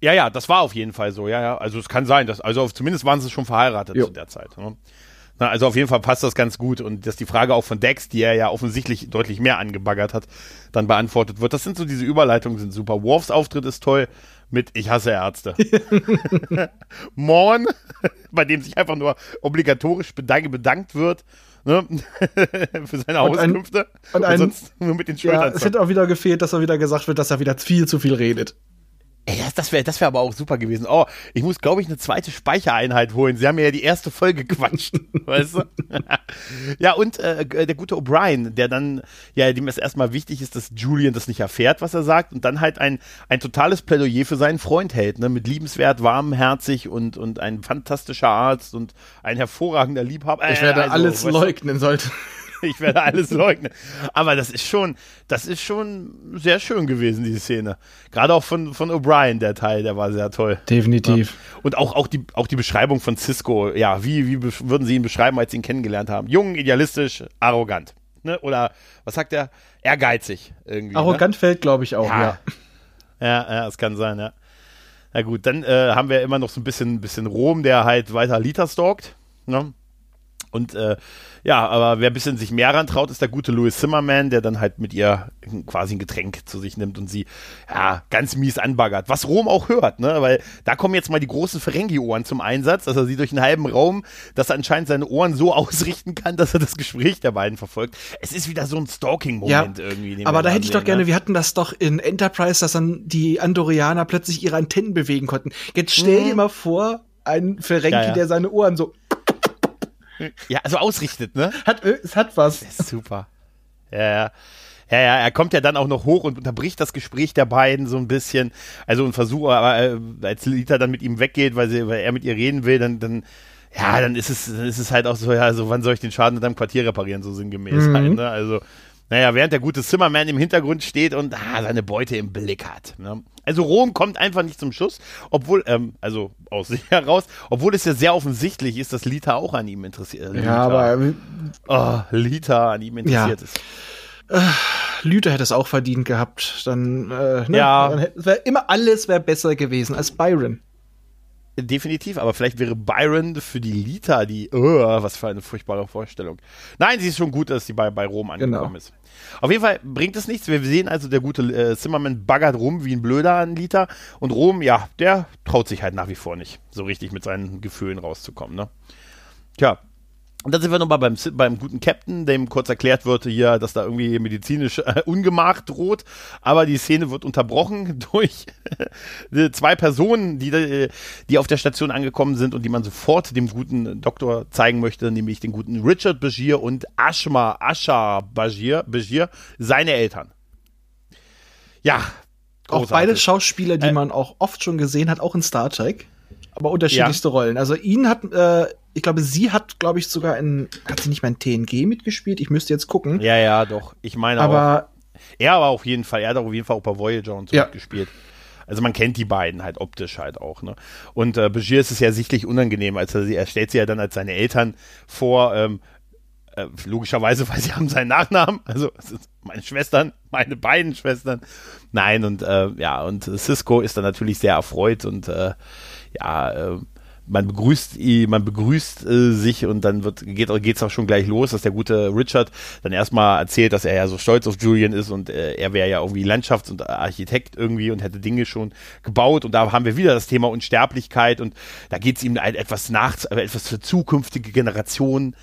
Speaker 1: Ja, ja, das war auf jeden Fall so, ja, ja. Also es kann sein, dass, also zumindest waren sie schon verheiratet jo. zu der Zeit. Ne? Na, also auf jeden Fall passt das ganz gut und dass die Frage auch von Dex, die er ja offensichtlich deutlich mehr angebaggert hat, dann beantwortet wird. Das sind so diese Überleitungen sind super. Worfs Auftritt ist toll mit Ich hasse Ärzte. Morn, bei dem sich einfach nur obligatorisch bedank bedankt wird. Ne? für seine und Auskünfte.
Speaker 3: Ein, und, ein, und sonst nur mit den Schultern. Ja, es hätte auch wieder gefehlt, dass er wieder gesagt wird, dass er wieder viel zu viel redet.
Speaker 1: Ey, das wäre das wär aber auch super gewesen. Oh, ich muss, glaube ich, eine zweite Speichereinheit holen. Sie haben mir ja die erste Folge gequatscht, weißt du? ja, und äh, der gute O'Brien, der dann, ja, dem es erstmal wichtig ist, dass Julian das nicht erfährt, was er sagt, und dann halt ein, ein totales Plädoyer für seinen Freund hält, ne? Mit liebenswert, warmherzig und, und ein fantastischer Arzt und ein hervorragender Liebhaber.
Speaker 3: ich werde also, alles leugnen, sollte.
Speaker 1: ich werde alles leugnen. Aber das ist schon, das ist schon sehr schön gewesen, diese Szene. Gerade auch von, von O'Brien, der Teil, der war sehr toll.
Speaker 3: Definitiv.
Speaker 1: Ja. Und auch, auch, die, auch die Beschreibung von Cisco, ja, wie, wie würden Sie ihn beschreiben, als Sie ihn kennengelernt haben? Jung, idealistisch, arrogant. Ne? Oder was sagt er? Ehrgeizig irgendwie.
Speaker 3: Ne? Arrogant ne? fällt, glaube ich, auch, ja.
Speaker 1: ja. Ja, ja, das kann sein, ja. Na gut, dann äh, haben wir immer noch so ein bisschen, bisschen Rom, der halt weiter Liter stalkt. Ne? Und äh, ja, aber wer ein bisschen sich mehr rantraut, ist der gute Louis Zimmerman, der dann halt mit ihr quasi ein Getränk zu sich nimmt und sie ja ganz mies anbaggert. Was Rom auch hört, ne? Weil da kommen jetzt mal die großen Ferengi-Ohren zum Einsatz, dass er sie durch einen halben Raum, dass er anscheinend seine Ohren so ausrichten kann, dass er das Gespräch der beiden verfolgt. Es ist wieder so ein Stalking-Moment
Speaker 3: ja, irgendwie. Aber da hätte ich doch gerne, ne? wir hatten das doch in Enterprise, dass dann die Andorianer plötzlich ihre Antennen bewegen konnten. Jetzt stell mhm. dir mal vor, ein Ferengi, ja, ja. der seine Ohren so
Speaker 1: ja, also ausrichtet, ne?
Speaker 3: Hat, äh, es hat was.
Speaker 1: Super. Ja, ja. Ja, ja, er kommt ja dann auch noch hoch und unterbricht das Gespräch der beiden so ein bisschen. Also ein Versuch, aber äh, als Lita dann mit ihm weggeht, weil, sie, weil er mit ihr reden will, dann, dann ja, dann ist es, dann ist es halt auch so, ja, also wann soll ich den Schaden in deinem Quartier reparieren, so sinngemäß mhm. halt, ne? Also, naja, während der gute Zimmerman im Hintergrund steht und ah, seine Beute im Blick hat. Ne? Also Rom kommt einfach nicht zum Schuss, obwohl, ähm, also aus sich heraus, obwohl es ja sehr offensichtlich ist, dass Lita auch an ihm interessiert ist.
Speaker 3: Ja, aber
Speaker 1: oh, Lita an ihm interessiert ja. ist.
Speaker 3: Äh, Lüther hätte es auch verdient gehabt. Dann, äh, ne? ja. Dann hätte, wär immer alles wäre besser gewesen als Byron.
Speaker 1: Definitiv, aber vielleicht wäre Byron für die Lita die, oh, was für eine furchtbare Vorstellung. Nein, sie ist schon gut, dass sie bei, bei Rom angekommen genau. ist. Auf jeden Fall bringt es nichts. Wir sehen also, der gute äh, Zimmermann baggert rum wie ein Blöder an Lita. Und Rom, ja, der traut sich halt nach wie vor nicht, so richtig mit seinen Gefühlen rauszukommen. Ne? Tja, Und dann sind wir nochmal beim, beim guten Captain, dem kurz erklärt wird hier, dass da irgendwie medizinisch äh, Ungemach droht. Aber die Szene wird unterbrochen durch zwei Personen, die, die auf der Station angekommen sind und die man sofort dem guten Doktor zeigen möchte, nämlich den guten Richard Bashir und Ashma, Asha Bashir, Bashir seine Eltern. Ja.
Speaker 3: Großartig. Auch beide Schauspieler, die äh, man auch oft schon gesehen hat, auch in Star Trek aber unterschiedlichste ja. Rollen. Also ihn hat, äh, ich glaube, sie hat, glaube ich, sogar in, hat sie nicht mal in TNG mitgespielt? Ich müsste jetzt gucken.
Speaker 1: Ja, ja, doch. Ich meine
Speaker 3: aber
Speaker 1: auch. Er aber auf jeden Fall, er hat auf jeden Fall auch bei Voyager und so
Speaker 3: ja.
Speaker 1: mitgespielt. Also man kennt die beiden halt optisch halt auch, ne? Und äh, Bashir ist es ja sichtlich unangenehm, als er sie, er stellt sie ja dann als seine Eltern vor, ähm, äh, logischerweise, weil sie haben seinen Nachnamen, also meine Schwestern, meine beiden Schwestern. Nein, und äh, ja, und Cisco ist dann natürlich sehr erfreut und äh, ja, äh, man begrüßt man begrüßt äh, sich und dann wird geht geht's auch schon gleich los, dass der gute Richard dann erstmal erzählt, dass er ja so stolz auf Julian ist und äh, er wäre ja irgendwie Landschafts- und Architekt irgendwie und hätte Dinge schon gebaut. Und da haben wir wieder das Thema Unsterblichkeit und da geht's ihm etwas nach etwas für zukünftige Generationen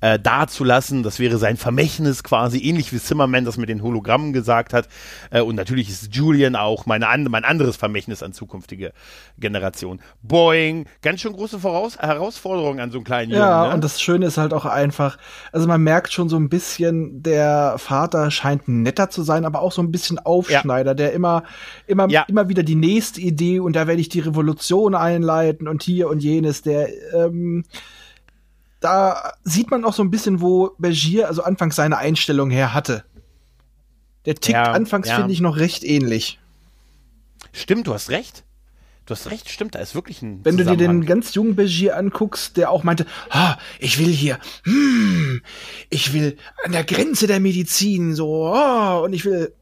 Speaker 1: äh, dazulassen. Das wäre sein Vermächtnis quasi, ähnlich wie Zimmerman das mit den Hologrammen gesagt hat. Äh, und natürlich ist Julian auch meine an, mein anderes Vermächtnis an zukünftige Generationen. Boeing, ganz schön große Voraus Herausforderung an so einen kleinen
Speaker 3: Jungen. Ja, ne? und das Schöne ist halt auch einfach, also man merkt schon so ein bisschen, der Vater scheint netter zu sein, aber auch so ein bisschen Aufschneider, ja. der immer, immer, ja. immer wieder die nächste Idee und da werde ich die Revolution einleiten und hier und jenes, der, ähm, da sieht man auch so ein bisschen, wo Bergier also anfangs seine Einstellung her hatte. Der tickt ja, anfangs, ja. finde ich, noch recht ähnlich.
Speaker 1: Stimmt, du hast recht. Du hast recht, stimmt, da ist wirklich ein.
Speaker 3: Wenn du dir den ganz jungen Bergier anguckst, der auch meinte, ah, ich will hier, hm, ich will an der Grenze der Medizin, so, oh, und ich will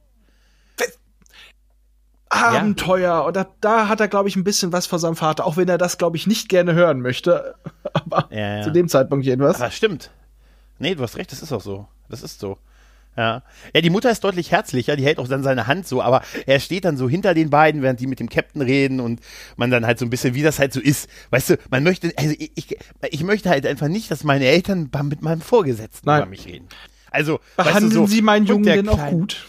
Speaker 3: Abenteuer. Ja. Und da, da hat er, glaube ich, ein bisschen was von seinem Vater, auch wenn er das, glaube ich, nicht gerne hören möchte. Aber ja, ja. zu dem Zeitpunkt jedenfalls.
Speaker 1: Aber stimmt. Nee, du hast recht, das ist auch so. Das ist so. Ja. Ja, die Mutter ist deutlich herzlicher, die hält auch dann seine Hand so, aber er steht dann so hinter den beiden, während die mit dem Captain reden und man dann halt so ein bisschen, wie das halt so ist. Weißt du, man möchte, also ich, ich möchte halt einfach nicht, dass meine Eltern mit meinem Vorgesetzten
Speaker 3: Nein.
Speaker 1: über mich reden. Also,
Speaker 3: behandeln weißt du, so, Sie meinen Jungen denn auch gut?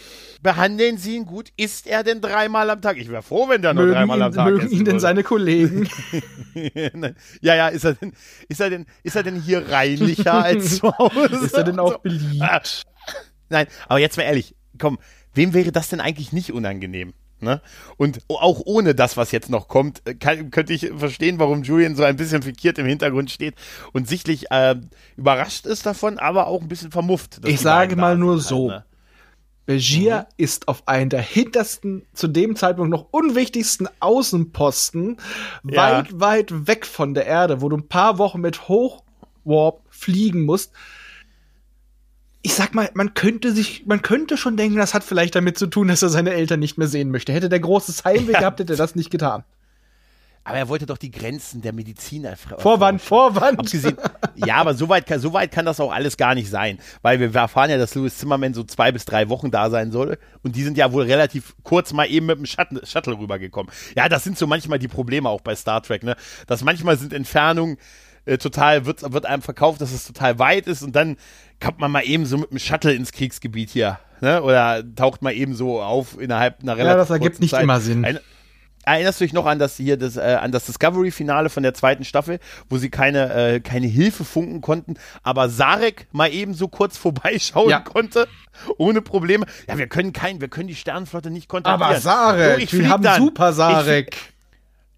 Speaker 1: Behandeln Sie ihn gut? Isst er denn dreimal am Tag? Ich wäre froh, wenn der nur dreimal am Tag
Speaker 3: ist. Mögen ihn denn seine Kollegen?
Speaker 1: ja, ja, ist er denn, ist er denn, ist er denn hier reinlicher als zu Hause?
Speaker 3: Ist er denn auch beliebt?
Speaker 1: Nein, aber jetzt mal ehrlich, komm, wem wäre das denn eigentlich nicht unangenehm? Ne? Und auch ohne das, was jetzt noch kommt, äh, kann, könnte ich verstehen, warum Julian so ein bisschen fikiert im Hintergrund steht und sichtlich äh, überrascht ist davon, aber auch ein bisschen vermufft.
Speaker 3: Ich sage mal nur so. Halt, ne? Begier mhm. ist auf einen der hintersten, zu dem Zeitpunkt noch unwichtigsten Außenposten, ja. weit, weit weg von der Erde, wo du ein paar Wochen mit Hochwarp fliegen musst. Ich sag mal, man könnte sich, man könnte schon denken, das hat vielleicht damit zu tun, dass er seine Eltern nicht mehr sehen möchte. Hätte der große Heimweh ja. gehabt, hätte er das nicht getan.
Speaker 1: Aber er wollte doch die Grenzen der Medizin erforschen.
Speaker 3: Vorwand, Vorwand.
Speaker 1: Abgesehen, ja, aber so weit, kann, so weit kann das auch alles gar nicht sein. Weil wir erfahren ja, dass Louis Zimmerman so zwei bis drei Wochen da sein soll. Und die sind ja wohl relativ kurz mal eben mit dem Shuttle, Shuttle rübergekommen. Ja, das sind so manchmal die Probleme auch bei Star Trek, ne? Dass manchmal sind Entfernungen äh, total, wird, wird einem verkauft, dass es total weit ist und dann kommt man mal eben so mit dem Shuttle ins Kriegsgebiet hier. Ne? Oder taucht mal eben so auf innerhalb einer relativ
Speaker 3: Ja, das ergibt nicht
Speaker 1: Zeit.
Speaker 3: immer Sinn.
Speaker 1: Ein, erinnerst du dich noch an das hier, das, äh, an das Discovery-Finale von der zweiten Staffel, wo sie keine, äh, keine Hilfe funken konnten, aber Sarek mal eben so kurz vorbeischauen ja. konnte, ohne Probleme. Ja, wir können kein, wir können die Sternenflotte nicht kontaktieren.
Speaker 3: Aber Sarek, so, ich wir haben dann, super Sarek.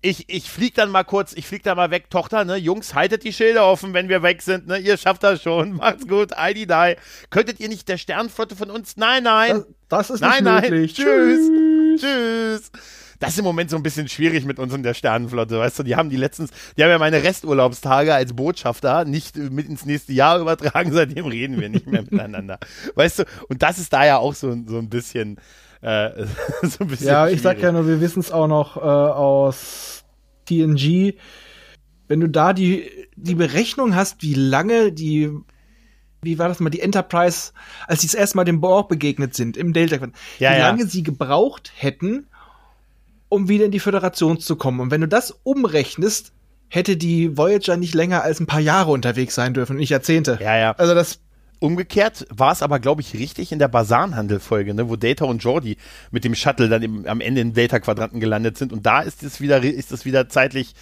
Speaker 1: Ich, ich, ich flieg dann mal kurz, ich flieg dann mal weg, Tochter, ne? Jungs, haltet die Schilder offen, wenn wir weg sind, ne? Ihr schafft das schon. Macht's gut, Aldi die. Könntet ihr nicht der Sternenflotte von uns? Nein, nein.
Speaker 3: Das, das ist
Speaker 1: nein,
Speaker 3: nicht möglich.
Speaker 1: Nein. Tschüss. Tschüss das ist im Moment so ein bisschen schwierig mit uns und der Sternenflotte, weißt du, die haben die letztens, die haben ja meine Resturlaubstage als Botschafter nicht mit ins nächste Jahr übertragen, seitdem reden wir nicht mehr miteinander, weißt du, und das ist da ja auch so, so ein bisschen, äh, so ein bisschen
Speaker 3: Ja, ich sag ja nur, wir wissen es auch noch äh, aus TNG, wenn du da die, die Berechnung hast, wie lange die wie war das mal, die Enterprise, als sie das erste Mal dem Borg begegnet sind im Delta,
Speaker 1: ja,
Speaker 3: wie
Speaker 1: ja.
Speaker 3: lange sie gebraucht hätten, um wieder in die Föderation zu kommen. Und wenn du das umrechnest, hätte die Voyager nicht länger als ein paar Jahre unterwegs sein dürfen, nicht Jahrzehnte.
Speaker 1: Ja, ja.
Speaker 3: Also das
Speaker 1: Umgekehrt war es aber, glaube ich, richtig in der Basanhandel-Folge, ne, wo Data und Jordi mit dem Shuttle dann im, am Ende im Data-Quadranten gelandet sind. Und da ist es wieder, ist es wieder zeitlich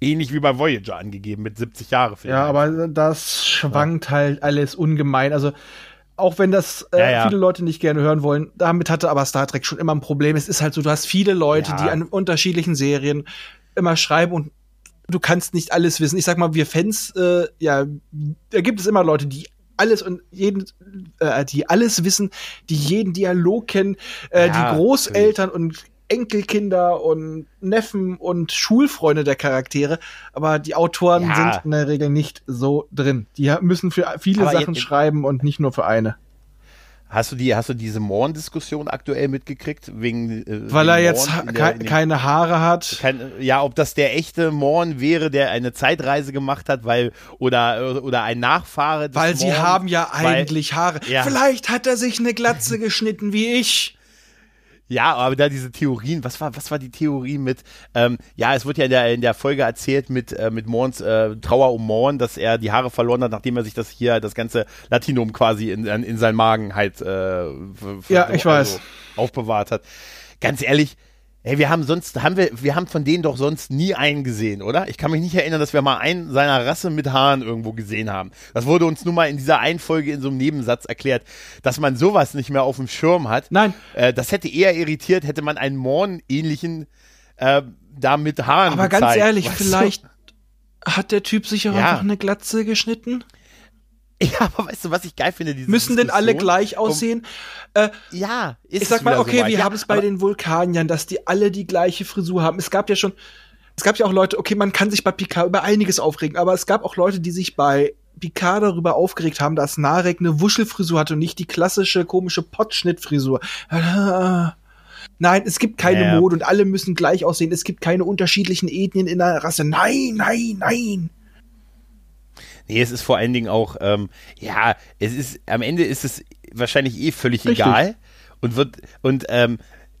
Speaker 1: ähnlich wie bei Voyager angegeben, mit 70 Jahre.
Speaker 3: Ja, aber das schwankt ja. halt alles ungemein. Also, auch wenn das äh, ja, ja. viele Leute nicht gerne hören wollen, damit hatte aber Star Trek schon immer ein Problem. Es ist halt so, du hast viele Leute, die an unterschiedlichen Serien immer schreiben und du kannst nicht alles wissen. Ich sag mal, wir Fans, äh, ja, da gibt es immer Leute, die alles und jeden, äh, die alles wissen, die jeden Dialog kennen, äh, ja, die Großeltern natürlich. und Enkelkinder und Neffen und Schulfreunde der Charaktere, aber die Autoren ja. sind in der Regel nicht so drin. Die müssen für viele aber Sachen schreiben und nicht nur für eine.
Speaker 1: Hast du die, hast du diese Morn-Diskussion aktuell mitgekriegt? Wegen,
Speaker 3: äh, Weil er jetzt ha der, keine Haare hat.
Speaker 1: Kein, ja, ob das der echte Morn wäre, der eine Zeitreise gemacht hat, weil, oder, oder ein Nachfahre
Speaker 3: des Weil Morn, sie haben ja eigentlich weil, Haare. Ja. Vielleicht hat er sich eine Glatze geschnitten wie ich.
Speaker 1: Ja, aber da diese Theorien, was war, was war die Theorie mit, ähm, ja, es wird ja in der, in der Folge erzählt mit, äh, mit Morns äh, Trauer um Morn, dass er die Haare verloren hat, nachdem er sich das hier, das ganze Latinum quasi in, in, in seinen Magen halt äh,
Speaker 3: ja, ich also weiß.
Speaker 1: aufbewahrt hat. Ganz ehrlich, Hey, wir haben sonst, haben wir, wir haben von denen doch sonst nie einen gesehen, oder? Ich kann mich nicht erinnern, dass wir mal einen seiner Rasse mit Haaren irgendwo gesehen haben. Das wurde uns nun mal in dieser einen Folge in so einem Nebensatz erklärt, dass man sowas nicht mehr auf dem Schirm hat.
Speaker 3: Nein.
Speaker 1: Äh, das hätte eher irritiert, hätte man einen Morn-ähnlichen äh, da mit Haaren
Speaker 3: Aber gezeigt, ganz ehrlich, vielleicht du? hat der Typ sich auch ja. einfach eine Glatze geschnitten?
Speaker 1: Ja, aber weißt du, was ich geil finde?
Speaker 3: Müssen denn alle gleich aussehen?
Speaker 1: Um, äh, ja,
Speaker 3: ist Ich sag mal, okay, so wir ja, haben es bei den Vulkaniern, dass die alle die gleiche Frisur haben. Es gab ja schon, es gab ja auch Leute, okay, man kann sich bei Picard über einiges aufregen, aber es gab auch Leute, die sich bei Picard darüber aufgeregt haben, dass Narek eine Wuschelfrisur hatte und nicht die klassische komische Potschnittfrisur. Nein, es gibt keine ja. Mode und alle müssen gleich aussehen. Es gibt keine unterschiedlichen Ethnien in der Rasse. Nein, nein, nein.
Speaker 1: Nee, es ist vor allen Dingen auch, ähm, ja, es ist, am Ende ist es wahrscheinlich eh völlig Richtig. egal und wird, und, ähm,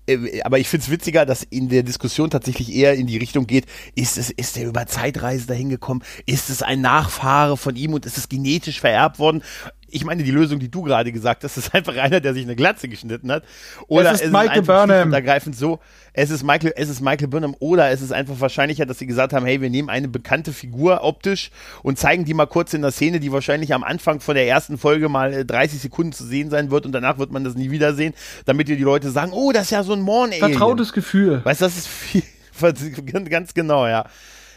Speaker 1: äh, aber ich finde es witziger, dass in der Diskussion tatsächlich eher in die Richtung geht, ist es, ist er über Zeitreise dahin gekommen? Ist es ein Nachfahre von ihm und ist es genetisch vererbt worden? Ich meine, die Lösung, die du gerade gesagt hast, ist einfach einer, der sich eine Glatze geschnitten hat. Oder
Speaker 3: es ist, es Michael Burnham.
Speaker 1: Ergreifend so, es ist Michael, es ist Michael Burnham. Oder es ist einfach wahrscheinlicher, dass sie gesagt haben, hey, wir nehmen eine bekannte Figur optisch und zeigen die mal kurz in der Szene, die wahrscheinlich am Anfang von der ersten Folge mal 30 äh, Sekunden zu sehen sein wird und danach wird man das nie wiedersehen, damit dir die Leute sagen, oh, das ist ja so ein Morn-Alien.
Speaker 3: Vertrautes Gefühl.
Speaker 1: Weißt du, das ist viel, ganz genau, ja.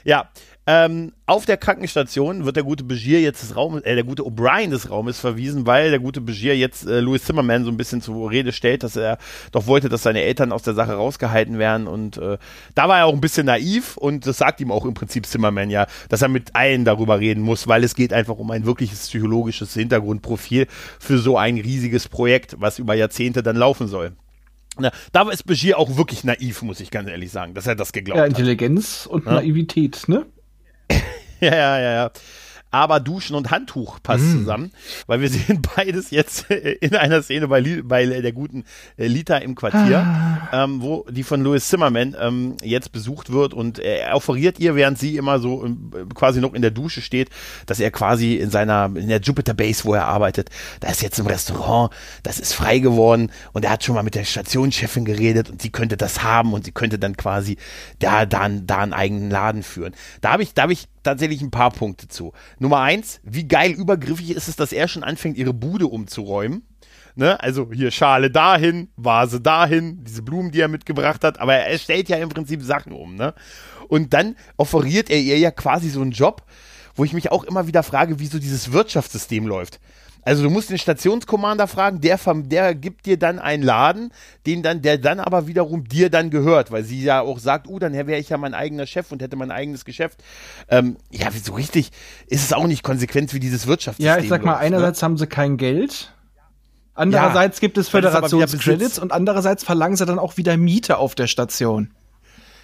Speaker 1: Ja, ähm, auf der Krankenstation wird der gute Begier jetzt des Raumes, äh, der gute O'Brien des Raumes verwiesen, weil der gute Begier jetzt äh, Louis Zimmerman so ein bisschen zur Rede stellt, dass er doch wollte, dass seine Eltern aus der Sache rausgehalten werden und äh, da war er auch ein bisschen naiv und das sagt ihm auch im Prinzip Zimmerman ja, dass er mit allen darüber reden muss, weil es geht einfach um ein wirkliches psychologisches Hintergrundprofil für so ein riesiges Projekt, was über Jahrzehnte dann laufen soll. Na, da ist Begier auch wirklich naiv, muss ich ganz ehrlich sagen, dass er das geglaubt
Speaker 3: ja, Intelligenz hat. und ja? Naivität, ne?
Speaker 1: Ja, ja, ja aber Duschen und Handtuch passt mm. zusammen, weil wir sehen beides jetzt in einer Szene bei, bei der guten äh, Lita im Quartier, ah. ähm, wo die von Louis Zimmerman ähm, jetzt besucht wird und er offeriert ihr, während sie immer so ähm, quasi noch in der Dusche steht, dass er quasi in seiner, in der Jupiter Base, wo er arbeitet, da ist jetzt ein Restaurant, das ist frei geworden und er hat schon mal mit der Stationschefin geredet und sie könnte das haben und sie könnte dann quasi da, da, da einen eigenen Laden führen. Da habe ich, da habe ich tatsächlich ein paar Punkte zu. Nummer eins, wie geil übergriffig ist es, dass er schon anfängt, ihre Bude umzuräumen. Ne? Also hier Schale dahin, Vase dahin, diese Blumen, die er mitgebracht hat, aber er stellt ja im Prinzip Sachen um. Ne? Und dann offeriert er ihr ja quasi so einen Job, wo ich mich auch immer wieder frage, wie so dieses Wirtschaftssystem läuft. Also du musst den Stationskommander fragen, der, der gibt dir dann einen Laden, den dann, der dann aber wiederum dir dann gehört, weil sie ja auch sagt, uh, dann wäre ich ja mein eigener Chef und hätte mein eigenes Geschäft. Ähm, ja, so richtig ist es auch nicht konsequent wie dieses Wirtschaftssystem.
Speaker 3: Ja, ich sag mal, läuft, ne? einerseits ne? haben sie kein Geld. Andererseits ja, gibt es Föderationscredits und andererseits verlangen sie dann auch wieder Miete auf der Station.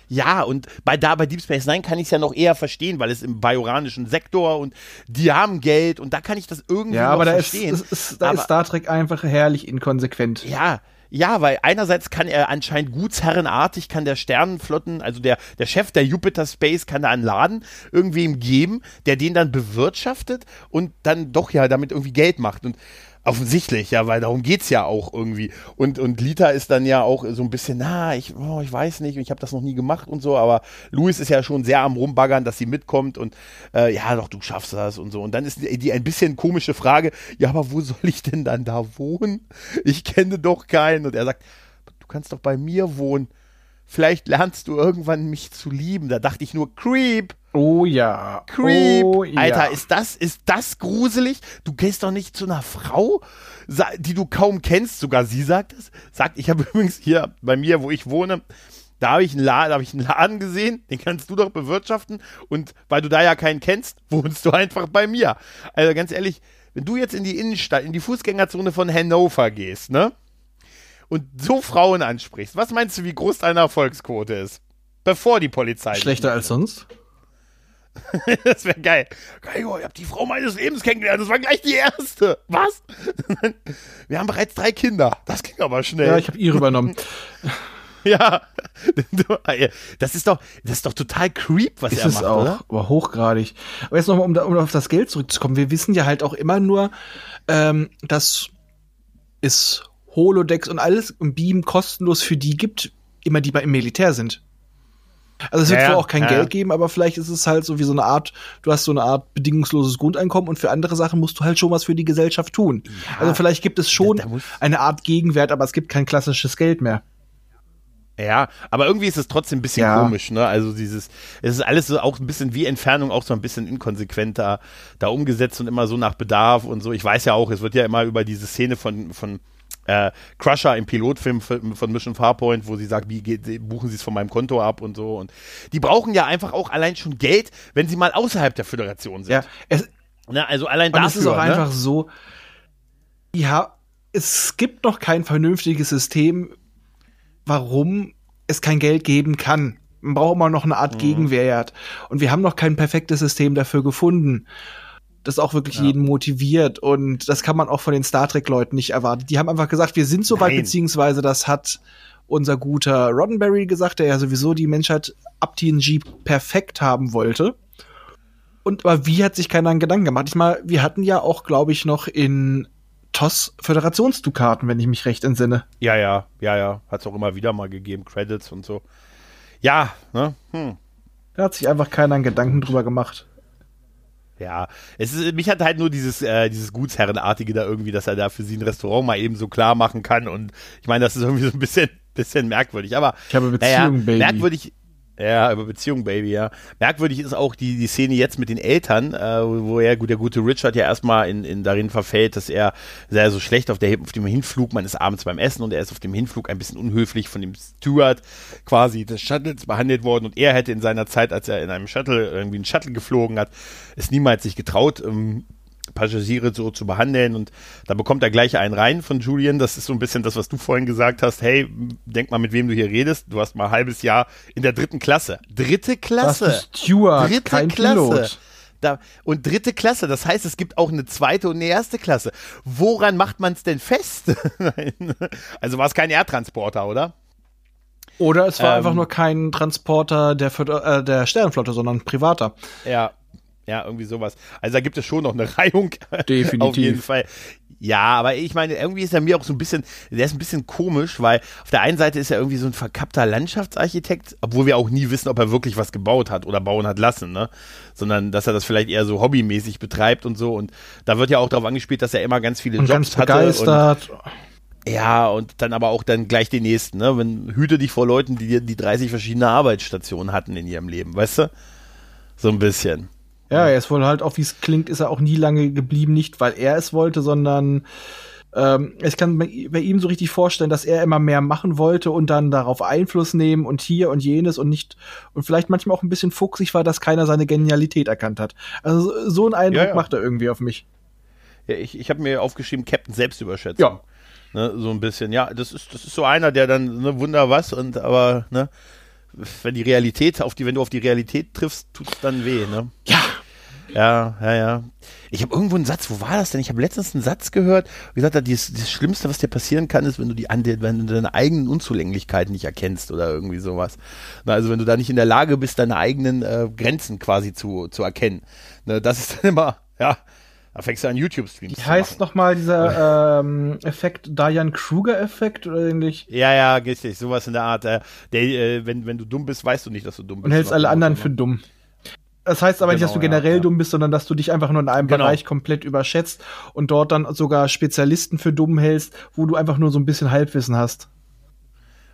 Speaker 1: Ja, und bei da bei Deep Space Nine kann ich es ja noch eher verstehen, weil es im bajoranischen Sektor und die haben Geld und da kann ich das irgendwie
Speaker 3: ja, aber da verstehen. Ist, ist, da aber, ist Star Trek einfach herrlich inkonsequent.
Speaker 1: Ja, Ja, weil einerseits kann er anscheinend gutsherrenartig, kann der Sternenflotten, also der, der Chef der Jupiter Space, kann da einen Laden irgendwem geben, der den dann bewirtschaftet und dann doch ja damit irgendwie Geld macht. Und Offensichtlich, ja, weil darum geht's ja auch irgendwie. Und, und Lita ist dann ja auch so ein bisschen, na, ich, oh, ich weiß nicht, ich habe das noch nie gemacht und so, aber Louis ist ja schon sehr am Rumbaggern, dass sie mitkommt und äh, ja, doch, du schaffst das und so. Und dann ist die, die ein bisschen komische Frage, ja, aber wo soll ich denn dann da wohnen? Ich kenne doch keinen. Und er sagt, du kannst doch bei mir wohnen. Vielleicht lernst du irgendwann mich zu lieben. Da dachte ich nur, Creep.
Speaker 3: Oh ja.
Speaker 1: Creep.
Speaker 3: Oh, ja.
Speaker 1: Alter, ist das, ist das gruselig? Du gehst doch nicht zu einer Frau, die du kaum kennst. Sogar sie sagt es. Sagt, ich habe übrigens hier bei mir, wo ich wohne, da habe ich, einen Laden, hab ich einen Laden gesehen, den kannst du doch bewirtschaften. Und weil du da ja keinen kennst, wohnst du einfach bei mir. Also ganz ehrlich, wenn du jetzt in die Innenstadt, in die Fußgängerzone von Hannover gehst, ne? Und so Frauen ansprichst, was meinst du, wie groß deine Erfolgsquote ist? Bevor die Polizei.
Speaker 3: Schlechter als sonst?
Speaker 1: das wäre geil. Gregor, ich habe die Frau meines Lebens kennengelernt. Das war gleich die erste. Was? Wir haben bereits drei Kinder. Das ging aber schnell.
Speaker 3: Ja, ich habe ihre übernommen.
Speaker 1: ja. Das ist doch, das ist doch total creep, was
Speaker 3: ist
Speaker 1: er
Speaker 3: es
Speaker 1: macht,
Speaker 3: auch,
Speaker 1: oder?
Speaker 3: aber hochgradig. Aber jetzt nochmal, um, da- um auf das Geld zurückzukommen. Wir wissen ja halt auch immer nur, ähm, dass es Holodecks und alles und Beam kostenlos für die gibt, immer die bei im Militär sind. Also es wird
Speaker 1: Ja,
Speaker 3: wohl
Speaker 1: ja,
Speaker 3: auch kein
Speaker 1: ja,
Speaker 3: Geld
Speaker 1: ja.
Speaker 3: geben, aber vielleicht ist es halt so wie so eine Art, du hast so eine Art bedingungsloses Grundeinkommen und für andere Sachen musst du halt schon was für die Gesellschaft tun. also vielleicht gibt es schon eine Art Gegenwert, aber es gibt kein klassisches Geld mehr.
Speaker 1: Ja, aber irgendwie ist es trotzdem ein bisschen
Speaker 3: Ja.
Speaker 1: komisch, ne? Also dieses, es ist alles so auch ein bisschen wie Entfernung, auch so ein bisschen inkonsequenter da umgesetzt und immer so nach Bedarf und so. Ich weiß ja auch, es wird ja immer über diese Szene von, von äh, Crusher im Pilotfilm von Mission Farpoint, wo sie sagt, wie geht, buchen sie es von meinem Konto ab und so. Und die brauchen ja einfach auch allein schon Geld, wenn sie mal außerhalb der Föderation sind.
Speaker 3: Ja, es,
Speaker 1: Ne? Also allein
Speaker 3: es ist auch
Speaker 1: ne?
Speaker 3: einfach so, ja, es gibt noch kein vernünftiges System, warum es kein Geld geben kann. Man braucht immer noch eine
Speaker 1: Mhm.
Speaker 3: Art Gegenwert. Und wir haben noch kein perfektes System dafür gefunden, das auch wirklich
Speaker 1: Ja.
Speaker 3: jeden motiviert. Und das kann man auch von den Star Trek-Leuten nicht erwarten. Die haben einfach gesagt, wir sind so weit,
Speaker 1: Nein.
Speaker 3: beziehungsweise das hat unser guter Roddenberry gesagt, der ja sowieso die Menschheit ab TNG perfekt haben wollte. Und aber wie hat sich keiner einen Gedanken gemacht? Ich mal, wir hatten ja auch, glaube ich, noch in TOS Föderationsdukaten, wenn ich mich recht entsinne.
Speaker 1: Ja, ja, ja, ja. Hat es auch immer wieder mal gegeben, Credits und so. Ja, ne? Hm.
Speaker 3: Da hat sich einfach keiner einen Gedanken drüber gemacht.
Speaker 1: Ja, es ist, mich hat halt nur dieses, äh, dieses Gutsherrenartige da irgendwie, dass er da für sie ein Restaurant mal eben so klar machen kann. Und ich meine, das ist irgendwie so ein bisschen, bisschen merkwürdig. Aber
Speaker 3: Ich habe Beziehung,
Speaker 1: naja,
Speaker 3: Baby.
Speaker 1: merkwürdig, ja, über Beziehung, Baby, ja. Merkwürdig ist auch die, die Szene jetzt mit den Eltern, äh, wo er, gut, der gute Richard ja erstmal in, in darin verfällt, dass er sehr so schlecht auf, der, auf dem Hinflug, man ist abends beim Essen und er ist auf dem Hinflug ein bisschen unhöflich von dem Steward quasi des Shuttles behandelt worden und er hätte in seiner Zeit, als er in einem Shuttle, irgendwie einen Shuttle geflogen hat, es niemals sich getraut, ähm, Passagiere so zu behandeln und da bekommt er gleich einen rein von Julian. Das ist so ein bisschen das, was du vorhin gesagt hast. Hey, denk mal, mit wem du hier redest. Du hast mal ein halbes Jahr in der dritten Klasse. Dritte Klasse.
Speaker 3: ist Steward,
Speaker 1: Dritte
Speaker 3: kein
Speaker 1: Klasse.
Speaker 3: Pilot.
Speaker 1: Da, und dritte Klasse, das heißt, es gibt auch eine zweite und eine erste Klasse. Woran macht man es denn fest? Also war es kein Erdtransporter, oder?
Speaker 3: Oder es war
Speaker 1: Ähm.
Speaker 3: einfach nur kein Transporter der, äh, der Sternenflotte, sondern ein privater.
Speaker 1: Ja, ja, irgendwie sowas. Also da gibt es schon noch eine Reihung.
Speaker 3: Definitiv.
Speaker 1: Auf jeden Fall. Ja, aber ich meine, irgendwie ist er mir auch so ein bisschen, der ist ein bisschen komisch, weil auf der einen Seite ist er irgendwie so ein verkappter Landschaftsarchitekt, obwohl wir auch nie wissen, ob er wirklich was gebaut hat oder bauen hat lassen, ne? Sondern, dass er das vielleicht eher so hobbymäßig betreibt und so. Und da wird ja auch darauf angespielt, dass er immer ganz viele
Speaker 3: Und
Speaker 1: Jobs
Speaker 3: ganz
Speaker 1: hatte.
Speaker 3: begeistert.
Speaker 1: Und, ja, und dann aber auch dann gleich den nächsten, ne? Wenn, hüte dich vor Leuten, die, die 30 verschiedene Arbeitsstationen hatten in ihrem Leben, weißt du? So ein bisschen.
Speaker 3: Ja, er ist wohl halt, auch wie es klingt, ist er auch nie lange geblieben, nicht weil er es wollte, sondern ähm, ich kann bei, bei ihm so richtig vorstellen, dass er immer mehr machen wollte und dann darauf Einfluss nehmen und hier und jenes und nicht und vielleicht manchmal auch ein bisschen fuchsig war, dass keiner seine Genialität erkannt hat. Also so- einen Eindruck
Speaker 1: Ja, ja.
Speaker 3: macht er irgendwie auf mich.
Speaker 1: Ja, ich ich habe mir aufgeschrieben, Captain Selbstüberschätzung.
Speaker 3: Ja.
Speaker 1: Ne, so ein bisschen. Ja, das ist, das ist so einer, der dann, ne, Wunder was, und aber, ne, wenn die Realität, auf die, wenn du auf die Realität triffst, tut's dann weh, ne?
Speaker 3: Ja,
Speaker 1: Ja, ja, ja. Ich habe irgendwo einen Satz, wo war das denn? Ich habe letztens einen Satz gehört, wie gesagt, das, das Schlimmste, was dir passieren kann, ist, wenn du die wenn du deine eigenen Unzulänglichkeiten nicht erkennst oder irgendwie sowas. Na, also wenn du da nicht in der Lage bist, deine eigenen äh, Grenzen quasi zu, zu erkennen. Ne, das ist dann immer, ja, da fängst du an YouTube-Streams
Speaker 3: Wie heißt nochmal dieser ähm, Effekt, Diane Kruger-Effekt oder ähnlich?
Speaker 1: Ja, ja, richtig, sowas in der Art. Äh, der, äh, wenn, wenn du dumm bist, weißt du nicht, dass du dumm bist.
Speaker 3: Und hältst alle anderen für dumm. Das heißt aber genau, nicht, dass du genau, generell ja, dumm bist, sondern dass du dich einfach nur in einem genau. Bereich komplett überschätzt und dort dann sogar Spezialisten für dumm hältst, wo du einfach nur so ein bisschen Halbwissen hast.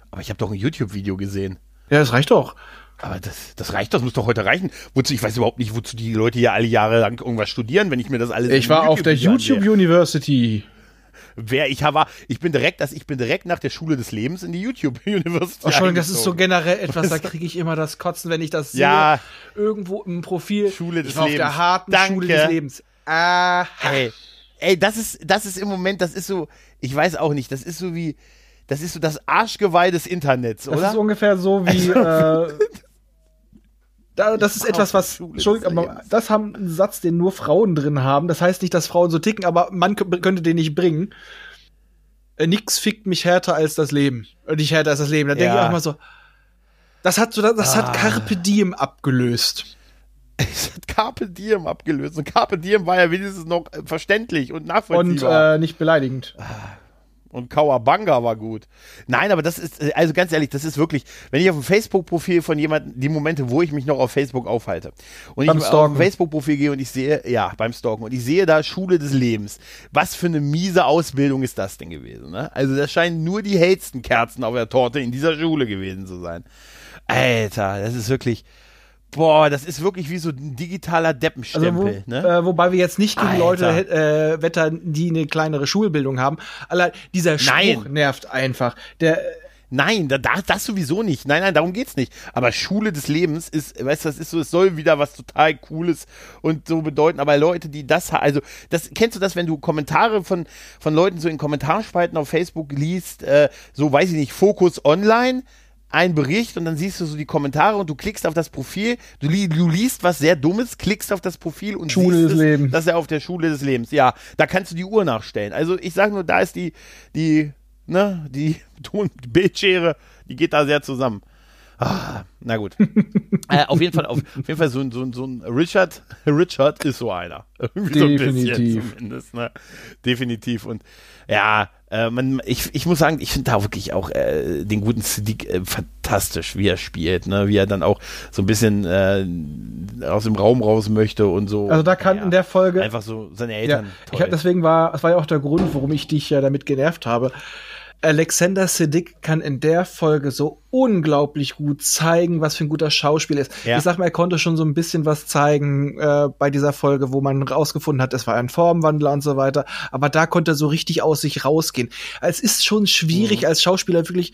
Speaker 1: Aber ich habe doch ein YouTube-Video gesehen.
Speaker 3: Ja, das reicht doch.
Speaker 1: Aber das, das reicht, das muss doch heute reichen. Wozu, ich weiß überhaupt nicht, wozu die Leute ja alle Jahre lang irgendwas studieren, wenn ich mir das alles.
Speaker 3: Ich war auf der YouTube ansehe. University.
Speaker 1: Wer ich war, ich bin direkt, dass ich bin direkt nach der Schule des Lebens in die YouTube University.
Speaker 3: Oh, Entschuldigung, das ist so generell etwas, da kriege ich immer das Kotzen, wenn ich das
Speaker 1: ja,
Speaker 3: sehe. Irgendwo im Profil.
Speaker 1: Schule des Lebens. Auf
Speaker 3: der harten
Speaker 1: Danke.
Speaker 3: Schule des Lebens. Ah.
Speaker 1: Ey, ey, das ist, das ist im Moment, das ist so, ich weiß auch nicht, das ist so wie, das ist so das Arschgeweih des Internets, oder?
Speaker 3: Das ist ungefähr so wie, äh, Da, das ist etwas, was, Entschuldigung, aber das haben einen Satz, den nur Frauen drin haben. Das heißt nicht, dass Frauen so ticken, aber man könnte den nicht bringen. Äh, nix fickt mich härter als das Leben. Und nicht härter als das Leben. Da ja. denke ich auch mal so, das hat so, das ah. hat Carpe Diem abgelöst.
Speaker 1: Es hat Carpe Diem abgelöst. Und Carpe Diem war ja wenigstens noch verständlich und nachvollziehbar.
Speaker 3: Und äh, nicht beleidigend. Ah.
Speaker 1: Und Kawabanga war gut. Nein, aber das ist, also ganz ehrlich, das ist wirklich, wenn ich auf dem Facebook-Profil von jemandem, die Momente, wo ich mich noch auf Facebook aufhalte, und beim ich Stalken. auf ein Facebook-Profil gehe und ich sehe, ja, beim Stalken, und ich sehe da Schule des Lebens. Was für eine miese Ausbildung ist das denn gewesen, ne? Also das scheinen nur die hellsten Kerzen auf der Torte in dieser Schule gewesen zu sein. Alter, das ist wirklich, Boah, das ist wirklich wie so ein digitaler Deppenstempel. Also
Speaker 3: wo, ne? äh, wobei wir jetzt nicht gegen Alter. Leute äh, wettern, die eine kleinere Schulbildung haben. Allein dieser Spruch nein. nervt einfach. Der
Speaker 1: Nein, da, das sowieso nicht. Nein, nein, darum geht's nicht. Aber Schule des Lebens ist, weißt du, das ist so, es soll wieder was total Cooles und so bedeuten. Aber Leute, die das, also, das, kennst du das, wenn du Kommentare von, von Leuten so in Kommentarspalten auf Facebook liest, äh, so, weiß ich nicht, Fokus online, ein Bericht und dann siehst du so die Kommentare und du klickst auf das Profil, du, li du liest was sehr Dummes, klickst auf das Profil und
Speaker 3: Schule siehst des es, Lebens.
Speaker 1: dass er auf der Schule des Lebens. Ja, da kannst du die Uhr nachstellen. Also ich sage nur, da ist die, die, ne, die Bildschere, die geht da sehr zusammen. Ah, na gut. äh, auf jeden Fall, auf, auf, jeden Fall so, so, so ein Richard, Richard ist so einer.
Speaker 3: Irgendwie Definitiv. So zumindest,
Speaker 1: ne? Definitiv. Und ja, äh, man, ich, ich muss sagen, ich finde da wirklich auch äh, den guten Siddiq äh, fantastisch, wie er spielt, ne? wie er dann auch so ein bisschen äh, aus dem Raum raus möchte und so.
Speaker 3: Also da kann ja, in der Folge
Speaker 1: einfach so seine Eltern.
Speaker 3: Ja, ich hab, deswegen war, das war ja auch der Grund, warum ich dich ja damit genervt habe. Alexander Siddiq kann in der Folge so unglaublich gut zeigen, was für ein guter Schauspieler ist. Ja. Ich sag mal, er konnte schon so ein bisschen was zeigen äh, bei dieser Folge, wo man rausgefunden hat, es war ein Formwandler und so weiter. Aber da konnte er so richtig aus sich rausgehen. Es ist schon schwierig, mhm. als Schauspieler wirklich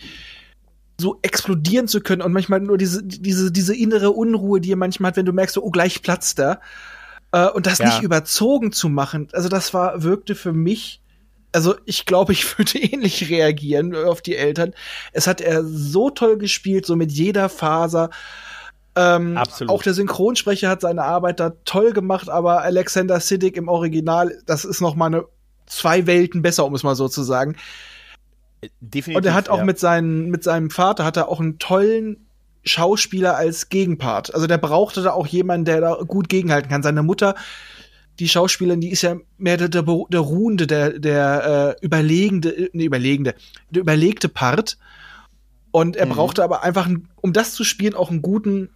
Speaker 3: so explodieren zu können und manchmal nur diese, diese, diese innere Unruhe, die er manchmal hat, wenn du merkst, so, oh, gleich platzt er. Äh, und das ja. nicht überzogen zu machen. Also das war, wirkte für mich also ich glaube, ich würde ähnlich reagieren auf die Eltern. Es hat er so toll gespielt, so mit jeder Faser. Ähm, Absolut. Auch der Synchronsprecher hat seine Arbeit da toll gemacht, aber Alexander Siddig im Original, das ist noch mal eine zwei Welten besser, um es mal so zu sagen. Definitiv. Und er hat auch ja. mit, seinen, mit seinem Vater hat er auch einen tollen Schauspieler als Gegenpart. Also der brauchte da auch jemanden, der da gut gegenhalten kann. Seine Mutter die Schauspielerin, die ist ja mehr der, der, der ruhende, der, der äh, überlegende, ne, überlegende, der überlegte Part. Und er mhm. brauchte aber einfach, um das zu spielen, auch einen guten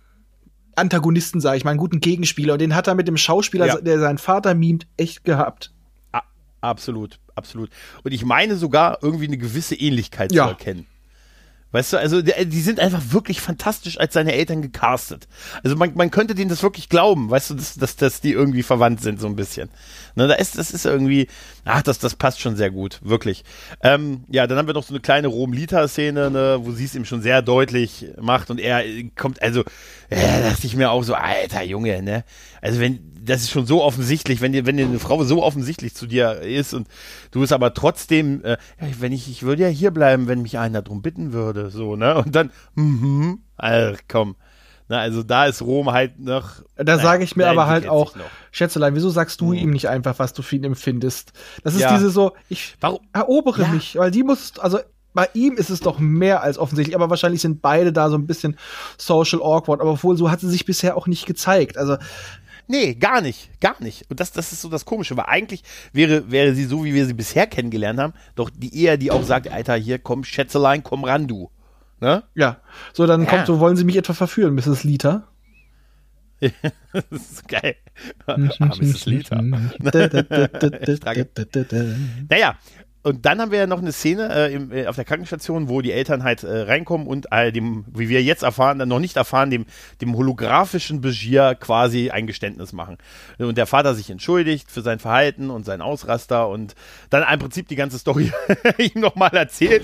Speaker 3: Antagonisten, sage ich mal, einen guten Gegenspieler. Und den hat er mit dem Schauspieler, ja. der seinen Vater mimt, echt gehabt.
Speaker 1: absolut, absolut. Und ich meine sogar irgendwie eine gewisse Ähnlichkeit ja. zu erkennen. Weißt du, also die, sind einfach wirklich fantastisch als seine Eltern gecastet. Also man, man könnte denen das wirklich glauben, weißt du, dass, dass, dass die irgendwie verwandt sind, so ein bisschen. Ne, da ist, das ist irgendwie, ach, das, das passt schon sehr gut, wirklich. Ähm, ja, dann haben wir noch so eine kleine Rom-Lita-Szene, ne, wo sie es ihm schon sehr deutlich macht und er kommt, also, äh, dachte ich mir auch so, alter Junge, ne? Also wenn, das ist schon so offensichtlich, wenn dir, wenn dir eine Frau so offensichtlich zu dir ist und du es aber trotzdem, äh, wenn ich, ich würde ja hier bleiben, wenn mich einer drum bitten würde, so, ne? Und dann, mhm, ach komm. Na, also da ist Rom halt noch.
Speaker 3: Da sage ich mir aber halt auch, Schätzelein, wieso sagst du mhm. ihm nicht einfach, was du für ihn empfindest? Das ist ja. diese so, ich Warum? erobere ja. mich, weil die muss, also bei ihm ist es doch mehr als offensichtlich, aber wahrscheinlich sind beide da so ein bisschen social awkward, aber obwohl so hat sie sich bisher auch nicht gezeigt. Also
Speaker 1: Nee, gar nicht, gar nicht. Und das, das ist so das Komische, weil eigentlich wäre, wäre sie so, wie wir sie bisher kennengelernt haben, doch die eher, die auch sagt, Alter, hier komm, Schätzelein, komm ran, du.
Speaker 3: Ne? Ja. So, dann ja. kommt so, wollen Sie mich etwa verführen, Mrs. Lita?
Speaker 1: das ist geil. ah, Mrs. Lita. naja, und dann haben wir ja noch eine Szene äh, im, äh, auf der Krankenstation, wo die Eltern halt äh, reinkommen und äh, dem, wie wir jetzt erfahren, noch nicht erfahren, dem, dem holographischen Begier quasi ein Geständnis machen. Und der Vater sich entschuldigt für sein Verhalten und sein Ausraster und dann im Prinzip die ganze Story ihm nochmal erzählt.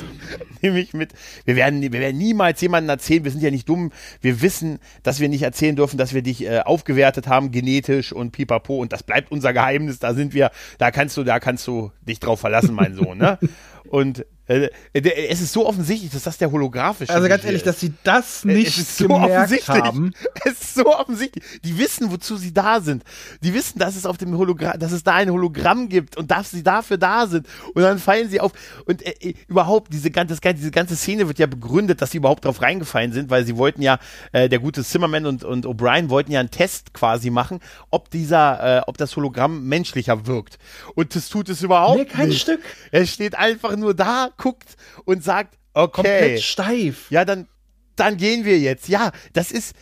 Speaker 1: Nämlich mit, wir werden, wir werden niemals jemanden erzählen, wir sind ja nicht dumm, wir wissen, dass wir nicht erzählen dürfen, dass wir dich äh, aufgewertet haben, genetisch und pipapo und das bleibt unser Geheimnis, da sind wir, da kannst du, da kannst du dich drauf verlassen, mein Sohn. Ne? Und es ist so offensichtlich, dass das der holographische
Speaker 3: Also ganz ehrlich, ist. dass sie das nicht so gemerkt haben.
Speaker 1: Es ist so offensichtlich. Die wissen, wozu sie da sind. Die wissen, dass es auf dem Hologramm, dass es da ein Hologramm gibt und dass sie dafür da sind. Und dann fallen sie auf. Und äh, äh überhaupt, diese ganze, diese ganze Szene wird ja begründet, dass sie überhaupt drauf reingefallen sind, weil sie wollten ja, äh, der gute Zimmerman und, und O'Brien wollten ja einen Test quasi machen, ob dieser, äh, ob das Hologramm menschlicher wirkt. Und das tut es überhaupt nee, kein nicht. Stück. Er steht einfach nur da, guckt und sagt, okay. Komplett
Speaker 3: steif.
Speaker 1: Ja, dann, dann gehen wir jetzt. Ja, das ist,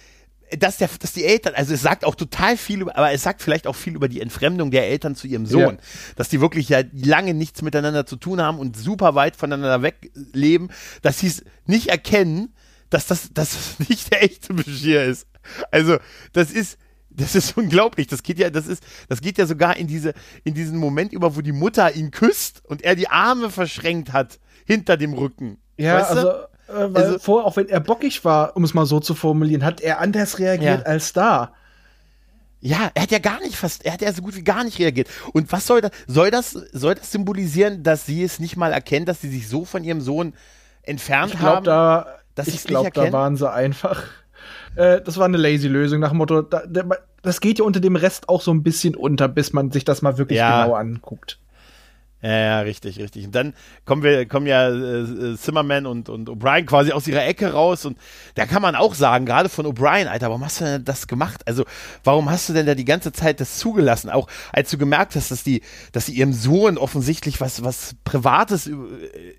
Speaker 1: dass, der, dass die Eltern, also es sagt auch total viel, aber es sagt vielleicht auch viel über die Entfremdung der Eltern zu ihrem Sohn. Ja. Dass die wirklich ja lange nichts miteinander zu tun haben und super weit voneinander wegleben, dass sie es nicht erkennen, dass das, dass das nicht der echte Beschir ist. Also, das ist, das ist unglaublich. Das geht ja, das ist, das geht ja sogar in diese, in diesen Moment über, wo die Mutter ihn küsst und er die Arme verschränkt hat hinter dem Rücken.
Speaker 3: Ja, weißt also, äh, also, vor, auch wenn er bockig war, um es mal so zu formulieren, hat er anders reagiert ja. als da.
Speaker 1: Ja, er hat ja gar nicht fast, er hat ja so gut wie gar nicht reagiert. Und was soll das, soll das, soll das symbolisieren, dass sie es nicht mal erkennt, dass sie sich so von ihrem Sohn entfernt ich glaub, haben?
Speaker 3: Da, dass ich glaube, da waren sie einfach. Äh, das war eine lazy Lösung nach dem Motto, da, das geht ja unter dem Rest auch so ein bisschen unter, bis man sich das mal wirklich ja. genau anguckt.
Speaker 1: Ja, ja, richtig, richtig. Und dann kommen wir, kommen ja äh, Zimmerman und, und O'Brien quasi aus ihrer Ecke raus und da kann man auch sagen, gerade von O'Brien, Alter, warum hast du denn das gemacht? Also, warum hast du denn da die ganze Zeit das zugelassen? Auch als du gemerkt hast, dass die, dass sie ihrem Sohn offensichtlich was, was Privates über,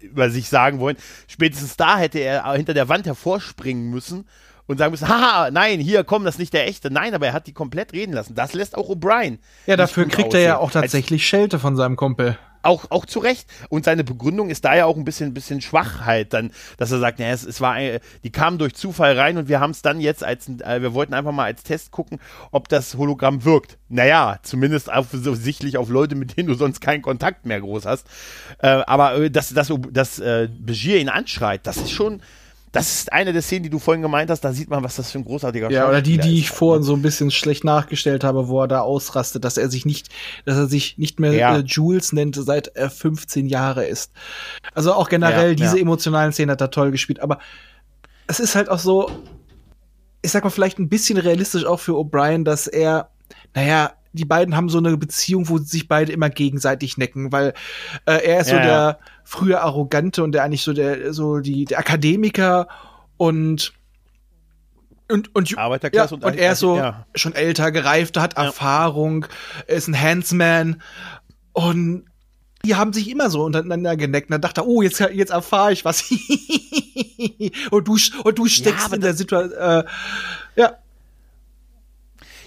Speaker 1: über sich sagen wollen, spätestens da hätte er hinter der Wand hervorspringen müssen und sagen müssen, haha, nein, hier, komm, das ist nicht der echte. Nein, aber er hat die komplett reden lassen. Das lässt auch O'Brien.
Speaker 3: Ja, dafür kriegt aussehen. er ja auch tatsächlich Als, Schelte von seinem Kumpel
Speaker 1: auch, auch zu Recht. Und seine Begründung ist da ja auch ein bisschen, bisschen Schwachheit dann, dass er sagt, naja, es, es war, die kamen durch Zufall rein und wir haben es dann jetzt als, äh, wir wollten einfach mal als Test gucken, ob das Hologramm wirkt. Naja, zumindest offensichtlich auf Leute, mit denen du sonst keinen Kontakt mehr groß hast. Äh, aber äh, dass, dass, dass äh, Begier ihn anschreit, das ist schon, das ist eine der Szenen, die du vorhin gemeint hast, da sieht man, was das für ein großartiger
Speaker 3: Ja, oder die, die ich vorhin so ein bisschen schlecht nachgestellt habe, wo er da ausrastet, dass er sich nicht, dass er sich nicht mehr ja. äh, Jules nennt, seit er 15 Jahre ist. Also auch generell, ja, diese ja. emotionalen Szenen hat er toll gespielt, aber es ist halt auch so, ich sag mal, vielleicht ein bisschen realistisch auch für O'Brien, dass er, naja, die beiden haben so eine Beziehung, wo sich beide immer gegenseitig necken, weil äh, er ist ja, so der ja. früher arrogante und der eigentlich so der so die der Akademiker und und und,
Speaker 1: Arbeiterklasse
Speaker 3: ja, und, und er ist so ja. schon älter, gereifter, hat Erfahrung, ist ein Handsman und die haben sich immer so untereinander geneckt. Und dann dachte er, oh, jetzt, jetzt erfahre ich was. und du, und du steckst in der Situation. Äh, ja.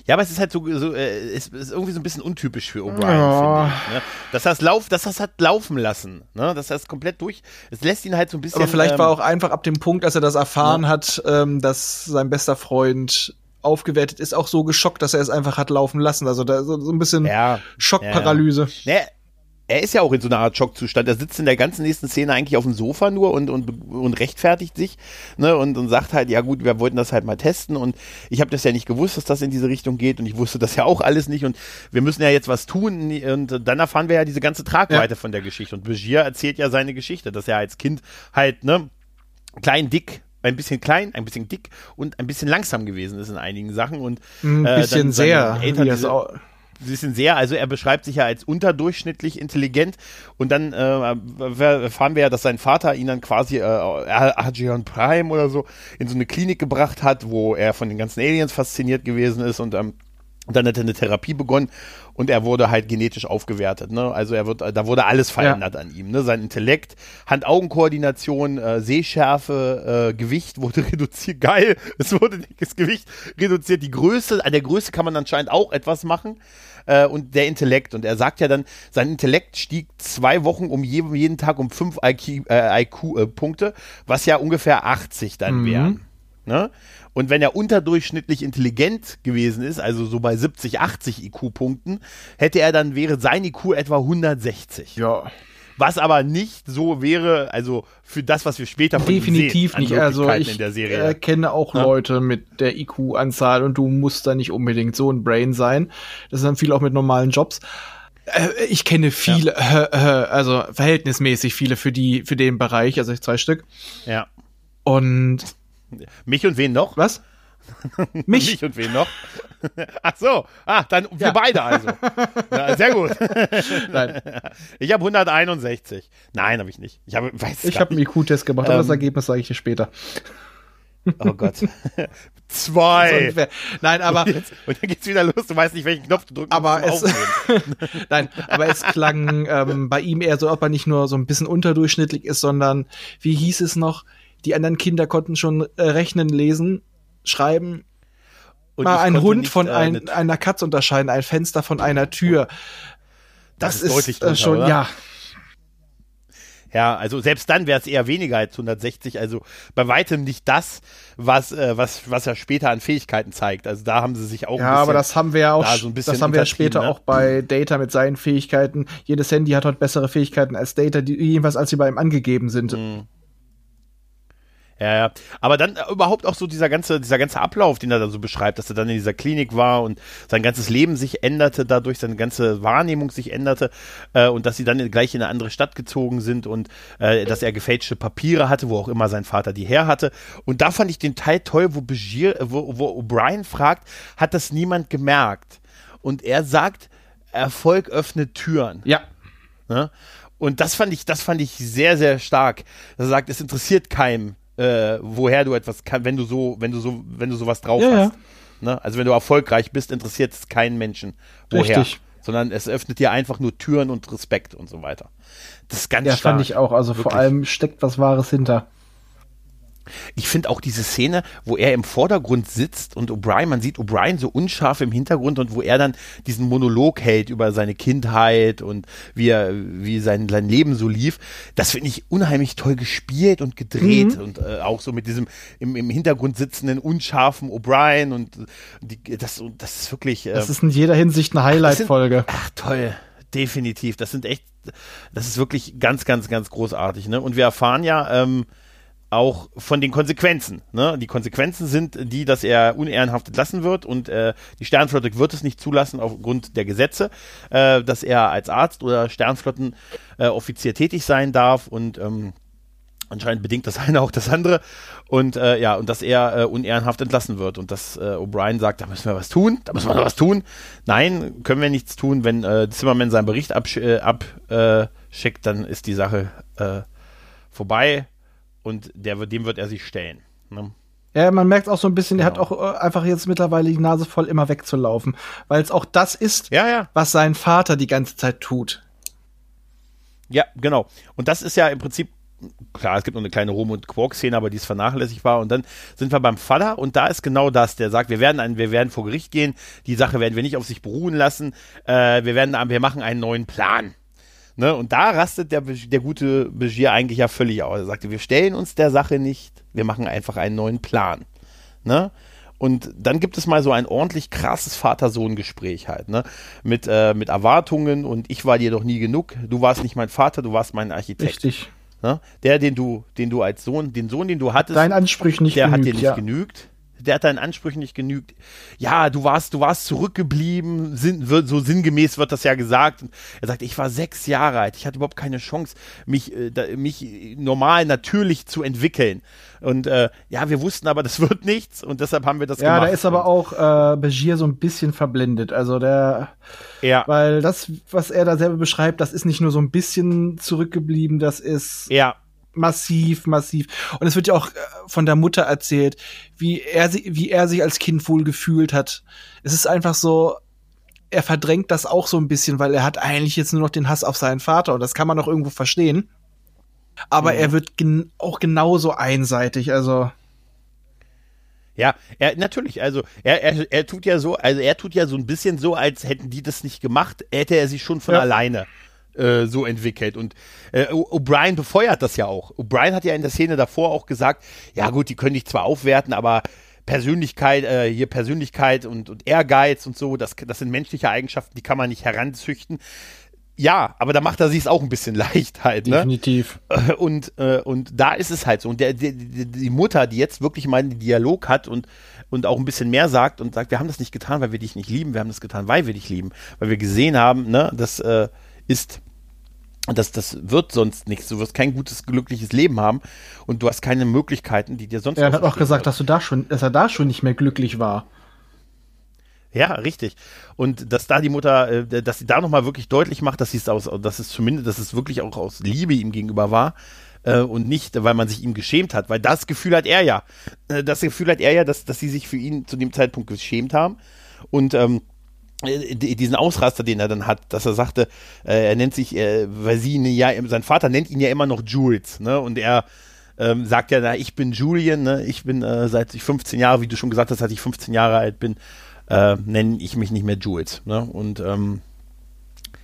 Speaker 1: Ja, aber es ist halt so, so äh, es ist irgendwie so ein bisschen untypisch für O'Brien, ja. finde ich. Ne? Dass er es lauf, dass das hat laufen lassen, ne? Dass er es komplett durch. Es lässt ihn halt so ein bisschen.
Speaker 3: Aber vielleicht ähm, war auch einfach ab dem Punkt, dass er das erfahren ja. hat, ähm, dass sein bester Freund aufgewertet ist, auch so geschockt, dass er es einfach hat laufen lassen. Also da so, so ein bisschen ja, Schockparalyse.
Speaker 1: Ja. Nee, er ist ja auch in so einer Art Schockzustand. Er sitzt in der ganzen nächsten Szene eigentlich auf dem Sofa nur und, und, und rechtfertigt sich ne, und, und sagt halt, ja gut, wir wollten das halt mal testen und ich habe das ja nicht gewusst, dass das in diese Richtung geht und ich wusste das ja auch alles nicht und wir müssen ja jetzt was tun und dann erfahren wir ja diese ganze Tragweite ja. von der Geschichte und Begier erzählt ja seine Geschichte, dass er als Kind halt, ne, klein, dick, ein bisschen klein, ein bisschen dick und ein bisschen langsam gewesen ist in einigen Sachen und
Speaker 3: Ein
Speaker 1: äh,
Speaker 3: bisschen
Speaker 1: dann
Speaker 3: sehr.
Speaker 1: Eltern diese- Sie sind sehr, also er beschreibt sich ja als unterdurchschnittlich intelligent und dann äh, erfahren wir ja, dass sein Vater ihn dann quasi äh, Archeon Prime oder so in so eine Klinik gebracht hat, wo er von den ganzen Aliens fasziniert gewesen ist und ähm, dann hat er eine Therapie begonnen und er wurde halt genetisch aufgewertet. Ne? Also er wird, da wurde alles verändert an ihm. Ne? Sein Intellekt, Hand-Augen-Koordination, äh, Sehschärfe, äh, Gewicht wurde reduziert. Geil, es wurde das Gewicht reduziert. Die Größe, an der Größe kann man anscheinend auch etwas machen. Äh, und der Intellekt. Und er sagt ja dann, sein Intellekt stieg zwei Wochen um je, jeden Tag um fünf IQ-Punkte, äh, IQ, äh, Punkte, was ja ungefähr 80 dann
Speaker 3: Mhm.
Speaker 1: wären. Ne? Und wenn er unterdurchschnittlich intelligent gewesen ist, also so bei 70, 80 IQ-Punkten, hätte er dann wäre sein IQ etwa 160.
Speaker 3: Ja,
Speaker 1: Was aber nicht so wäre, also für das, was wir später von
Speaker 3: definitiv
Speaker 1: sehen,
Speaker 3: nicht. Also ich
Speaker 1: in der Serie.
Speaker 3: äh, kenne auch
Speaker 1: Ja.
Speaker 3: Leute mit der IQ-Anzahl und du musst da nicht unbedingt so ein Brain sein. Das ist dann viel auch mit normalen Jobs. Äh, Ich kenne viele, äh, äh, also verhältnismäßig viele für die, für den Bereich, also zwei Stück.
Speaker 1: ja.
Speaker 3: Und
Speaker 1: Mich und wen noch?
Speaker 3: was? Mich?
Speaker 1: Mich und wen noch? Ach so, ah, dann wir
Speaker 3: Ja.
Speaker 1: beide also. Ja, sehr gut.
Speaker 3: Nein,
Speaker 1: Ich habe 161. Nein, habe ich nicht. Ich habe,
Speaker 3: ich habe einen IQ-Test gemacht, aber das
Speaker 1: Ähm,
Speaker 3: Ergebnis sage ich dir später.
Speaker 1: Oh Gott. Zwei.
Speaker 3: Und wer- Nein, aber
Speaker 1: Jetzt, und dann geht's wieder los. Du weißt nicht, welchen Knopf du drücken
Speaker 3: Aber es, nein, aber es klang ähm, bei ihm eher so, ob er nicht nur so ein bisschen unterdurchschnittlich ist, sondern wie hieß es noch? Die anderen Kinder konnten schon äh, rechnen, lesen, schreiben.
Speaker 1: Und
Speaker 3: Mal
Speaker 1: ich
Speaker 3: ein
Speaker 1: konnte
Speaker 3: Hund
Speaker 1: nicht,
Speaker 3: von
Speaker 1: äh,
Speaker 3: ein,
Speaker 1: eine-
Speaker 3: einer Katze unterscheiden, ein Fenster von einer Tür.
Speaker 1: Das ist deutlich
Speaker 3: äh,
Speaker 1: drunter,
Speaker 3: schon,
Speaker 1: oder?
Speaker 3: ja.
Speaker 1: Ja, also selbst dann wäre es eher weniger als 160. Also bei weitem nicht das, was, äh, was, was er später an Fähigkeiten zeigt. Also da haben sie sich auch
Speaker 3: Ja,
Speaker 1: bisschen,
Speaker 3: aber das haben wir ja auch,
Speaker 1: da so ein bisschen
Speaker 3: das haben wir ja später
Speaker 1: ne?
Speaker 3: auch bei Data mit seinen Fähigkeiten. Jedes Handy hat heute bessere Fähigkeiten als Data, die jedenfalls als sie bei ihm angegeben sind.
Speaker 1: Mhm. Ja, ja. Aber dann äh, überhaupt auch so dieser ganze, dieser ganze Ablauf, den er da so beschreibt, dass er dann in dieser Klinik war und sein ganzes Leben sich änderte, dadurch seine ganze Wahrnehmung sich änderte äh, und dass sie dann gleich in eine andere Stadt gezogen sind und äh, dass er gefälschte Papiere hatte, wo auch immer sein Vater die her hatte. Und da fand ich den Teil toll, wo Begier, wo, wo O'Brien fragt, hat das niemand gemerkt? Und er sagt, Erfolg öffnet Türen.
Speaker 3: Ja.
Speaker 1: Ne? Und das fand ich, das fand ich sehr, sehr stark. Er sagt, es interessiert keinem, äh, woher du etwas kann, wenn du so, wenn du so, wenn du sowas drauf
Speaker 3: Ja, ja.
Speaker 1: hast. Ne? Also wenn du erfolgreich bist, interessiert es keinen Menschen, woher.
Speaker 3: Richtig.
Speaker 1: Sondern es öffnet dir einfach nur Türen und Respekt und so weiter. Das ist ganz
Speaker 3: Ja,
Speaker 1: stark.
Speaker 3: fand ich auch. Also vor
Speaker 1: Wirklich.
Speaker 3: allem steckt was Wahres hinter.
Speaker 1: Ich finde auch diese Szene, wo er im Vordergrund sitzt und O'Brien, man sieht O'Brien so unscharf im Hintergrund und wo er dann diesen Monolog hält über seine Kindheit und wie er, wie sein, sein Leben so lief. Das finde ich unheimlich toll gespielt und gedreht
Speaker 3: Mhm.
Speaker 1: und äh, auch so mit diesem im, im Hintergrund sitzenden unscharfen O'Brien und die, das, das ist wirklich. Äh,
Speaker 3: Das ist in jeder Hinsicht eine Highlight-Folge.
Speaker 1: Ach, toll. Definitiv. Das sind echt, das ist wirklich ganz, ganz, ganz großartig. Ne? Und wir erfahren ja ähm, auch von den Konsequenzen. Ne? Die Konsequenzen sind die, dass er unehrenhaft entlassen wird und äh, die Sternflotte wird es nicht zulassen aufgrund der Gesetze, äh, dass er als Arzt oder Sternflottenoffizier äh, tätig sein darf und ähm, Anscheinend bedingt das eine auch das andere. Und äh, ja, und dass er äh, unehrenhaft entlassen wird. Und dass äh, O'Brien sagt, da müssen wir was tun, da müssen wir noch was tun. Nein, können wir nichts tun. Wenn äh, Zimmerman seinen Bericht äh, abschickt, dann ist die Sache äh, vorbei und der, dem wird er sich stellen. Ne?
Speaker 3: Ja, man merkt auch so ein bisschen, er hat
Speaker 1: Genau.
Speaker 3: auch äh, einfach jetzt mittlerweile die Nase voll, immer wegzulaufen. Weil es auch das ist,
Speaker 1: Ja, ja.
Speaker 3: was sein Vater die ganze Zeit tut.
Speaker 1: Ja, genau. Und das ist ja im Prinzip, klar, es gibt noch eine kleine Rom- und Quark-Szene, aber die ist vernachlässigbar. Und dann sind wir beim Vater und da ist genau das. Der sagt, wir werden, ein, wir werden vor Gericht gehen, die Sache werden wir nicht auf sich beruhen lassen, äh, wir, werden, wir machen einen neuen Plan. Ne? Und da rastet der, der gute Begier eigentlich ja völlig aus. Er sagte, wir stellen uns der Sache nicht, wir machen einfach einen neuen Plan. Ne? Und dann gibt es mal so ein ordentlich krasses Vater-Sohn-Gespräch halt, ne? Mit, äh, mit Erwartungen und ich war dir doch nie genug. Du warst nicht mein Vater, du warst mein Architekt.
Speaker 3: Richtig.
Speaker 1: Ne? Der, den du, den du als Sohn, den Sohn, den du hattest,
Speaker 3: Dein Ansprüch nicht
Speaker 1: der hat dir
Speaker 3: genügt,
Speaker 1: nicht
Speaker 3: ja.
Speaker 1: genügt. Der hat deinen Ansprüchen nicht genügt. Ja, du warst, du warst zurückgeblieben, sinn, wird, so sinngemäß wird das ja gesagt. Und er sagt, ich war sechs Jahre alt, ich hatte überhaupt keine Chance, mich, äh, da, mich normal, natürlich zu entwickeln. Und äh, ja, wir wussten aber, das wird nichts und deshalb haben wir das
Speaker 3: ja,
Speaker 1: gemacht.
Speaker 3: Ja, da ist aber auch äh, Begier so ein bisschen verblendet. Also der, ja. weil das, was er da selber beschreibt, das ist nicht nur so ein bisschen zurückgeblieben, das ist
Speaker 1: ja
Speaker 3: massiv, massiv. Und es wird ja auch äh, von der Mutter erzählt, wie er, wie er sich als Kind wohl gefühlt hat. Es ist einfach so, er verdrängt das auch so ein bisschen, weil er hat eigentlich jetzt nur noch den Hass auf seinen Vater und das kann man auch irgendwo verstehen. Aber mhm. er wird gen auch genauso einseitig, also.
Speaker 1: Ja, er natürlich, also er, er, er tut ja so, also er tut ja so ein bisschen so, als hätten die das nicht gemacht, hätte er sich schon von ja. alleine äh, so entwickelt. Und äh, O'Brien befeuert das ja auch. O'Brien hat ja in der Szene davor auch gesagt, ja gut, die können dich zwar aufwerten, aber Persönlichkeit, äh, hier Persönlichkeit und, und Ehrgeiz und so, das, das sind menschliche Eigenschaften, die kann man nicht heranzüchten. Ja, aber da macht er sich es auch ein bisschen leicht halt,
Speaker 3: ne? Definitiv.
Speaker 1: Und, äh, und da ist es halt so. Und der, der, die Mutter, die jetzt wirklich mal einen Dialog hat und, und auch ein bisschen mehr sagt und sagt, wir haben das nicht getan, weil wir dich nicht lieben, wir haben das getan, weil wir dich lieben, weil wir gesehen haben, ne, dass äh, ist. Das, das wird sonst nichts. Du wirst kein gutes, glückliches Leben haben und du hast keine Möglichkeiten, die dir sonst.
Speaker 3: Er hat auch gesagt, dass du da schon, dass er da schon nicht mehr glücklich war.
Speaker 1: Ja, richtig. Und dass da die Mutter, äh, dass sie da nochmal wirklich deutlich macht, dass sie es aus, dass es zumindest, dass es wirklich auch aus Liebe ihm gegenüber war äh, und nicht, weil man sich ihm geschämt hat, weil das Gefühl hat er ja. Äh, das Gefühl hat er ja, dass, dass sie sich für ihn zu dem Zeitpunkt geschämt haben. Und ähm, äh, diesen Ausraster, den er dann hat, dass er sagte, äh, er nennt sich, äh, weil sie ihn ja, sein Vater nennt ihn ja immer noch Jules, ne? Und er ähm, sagt ja, na, ich bin Julian, ne? Ich bin äh, seit ich 15 Jahre, wie du schon gesagt hast, seit ich 15 Jahre alt bin, äh, nenne ich mich nicht mehr Jules, ne? Und ähm,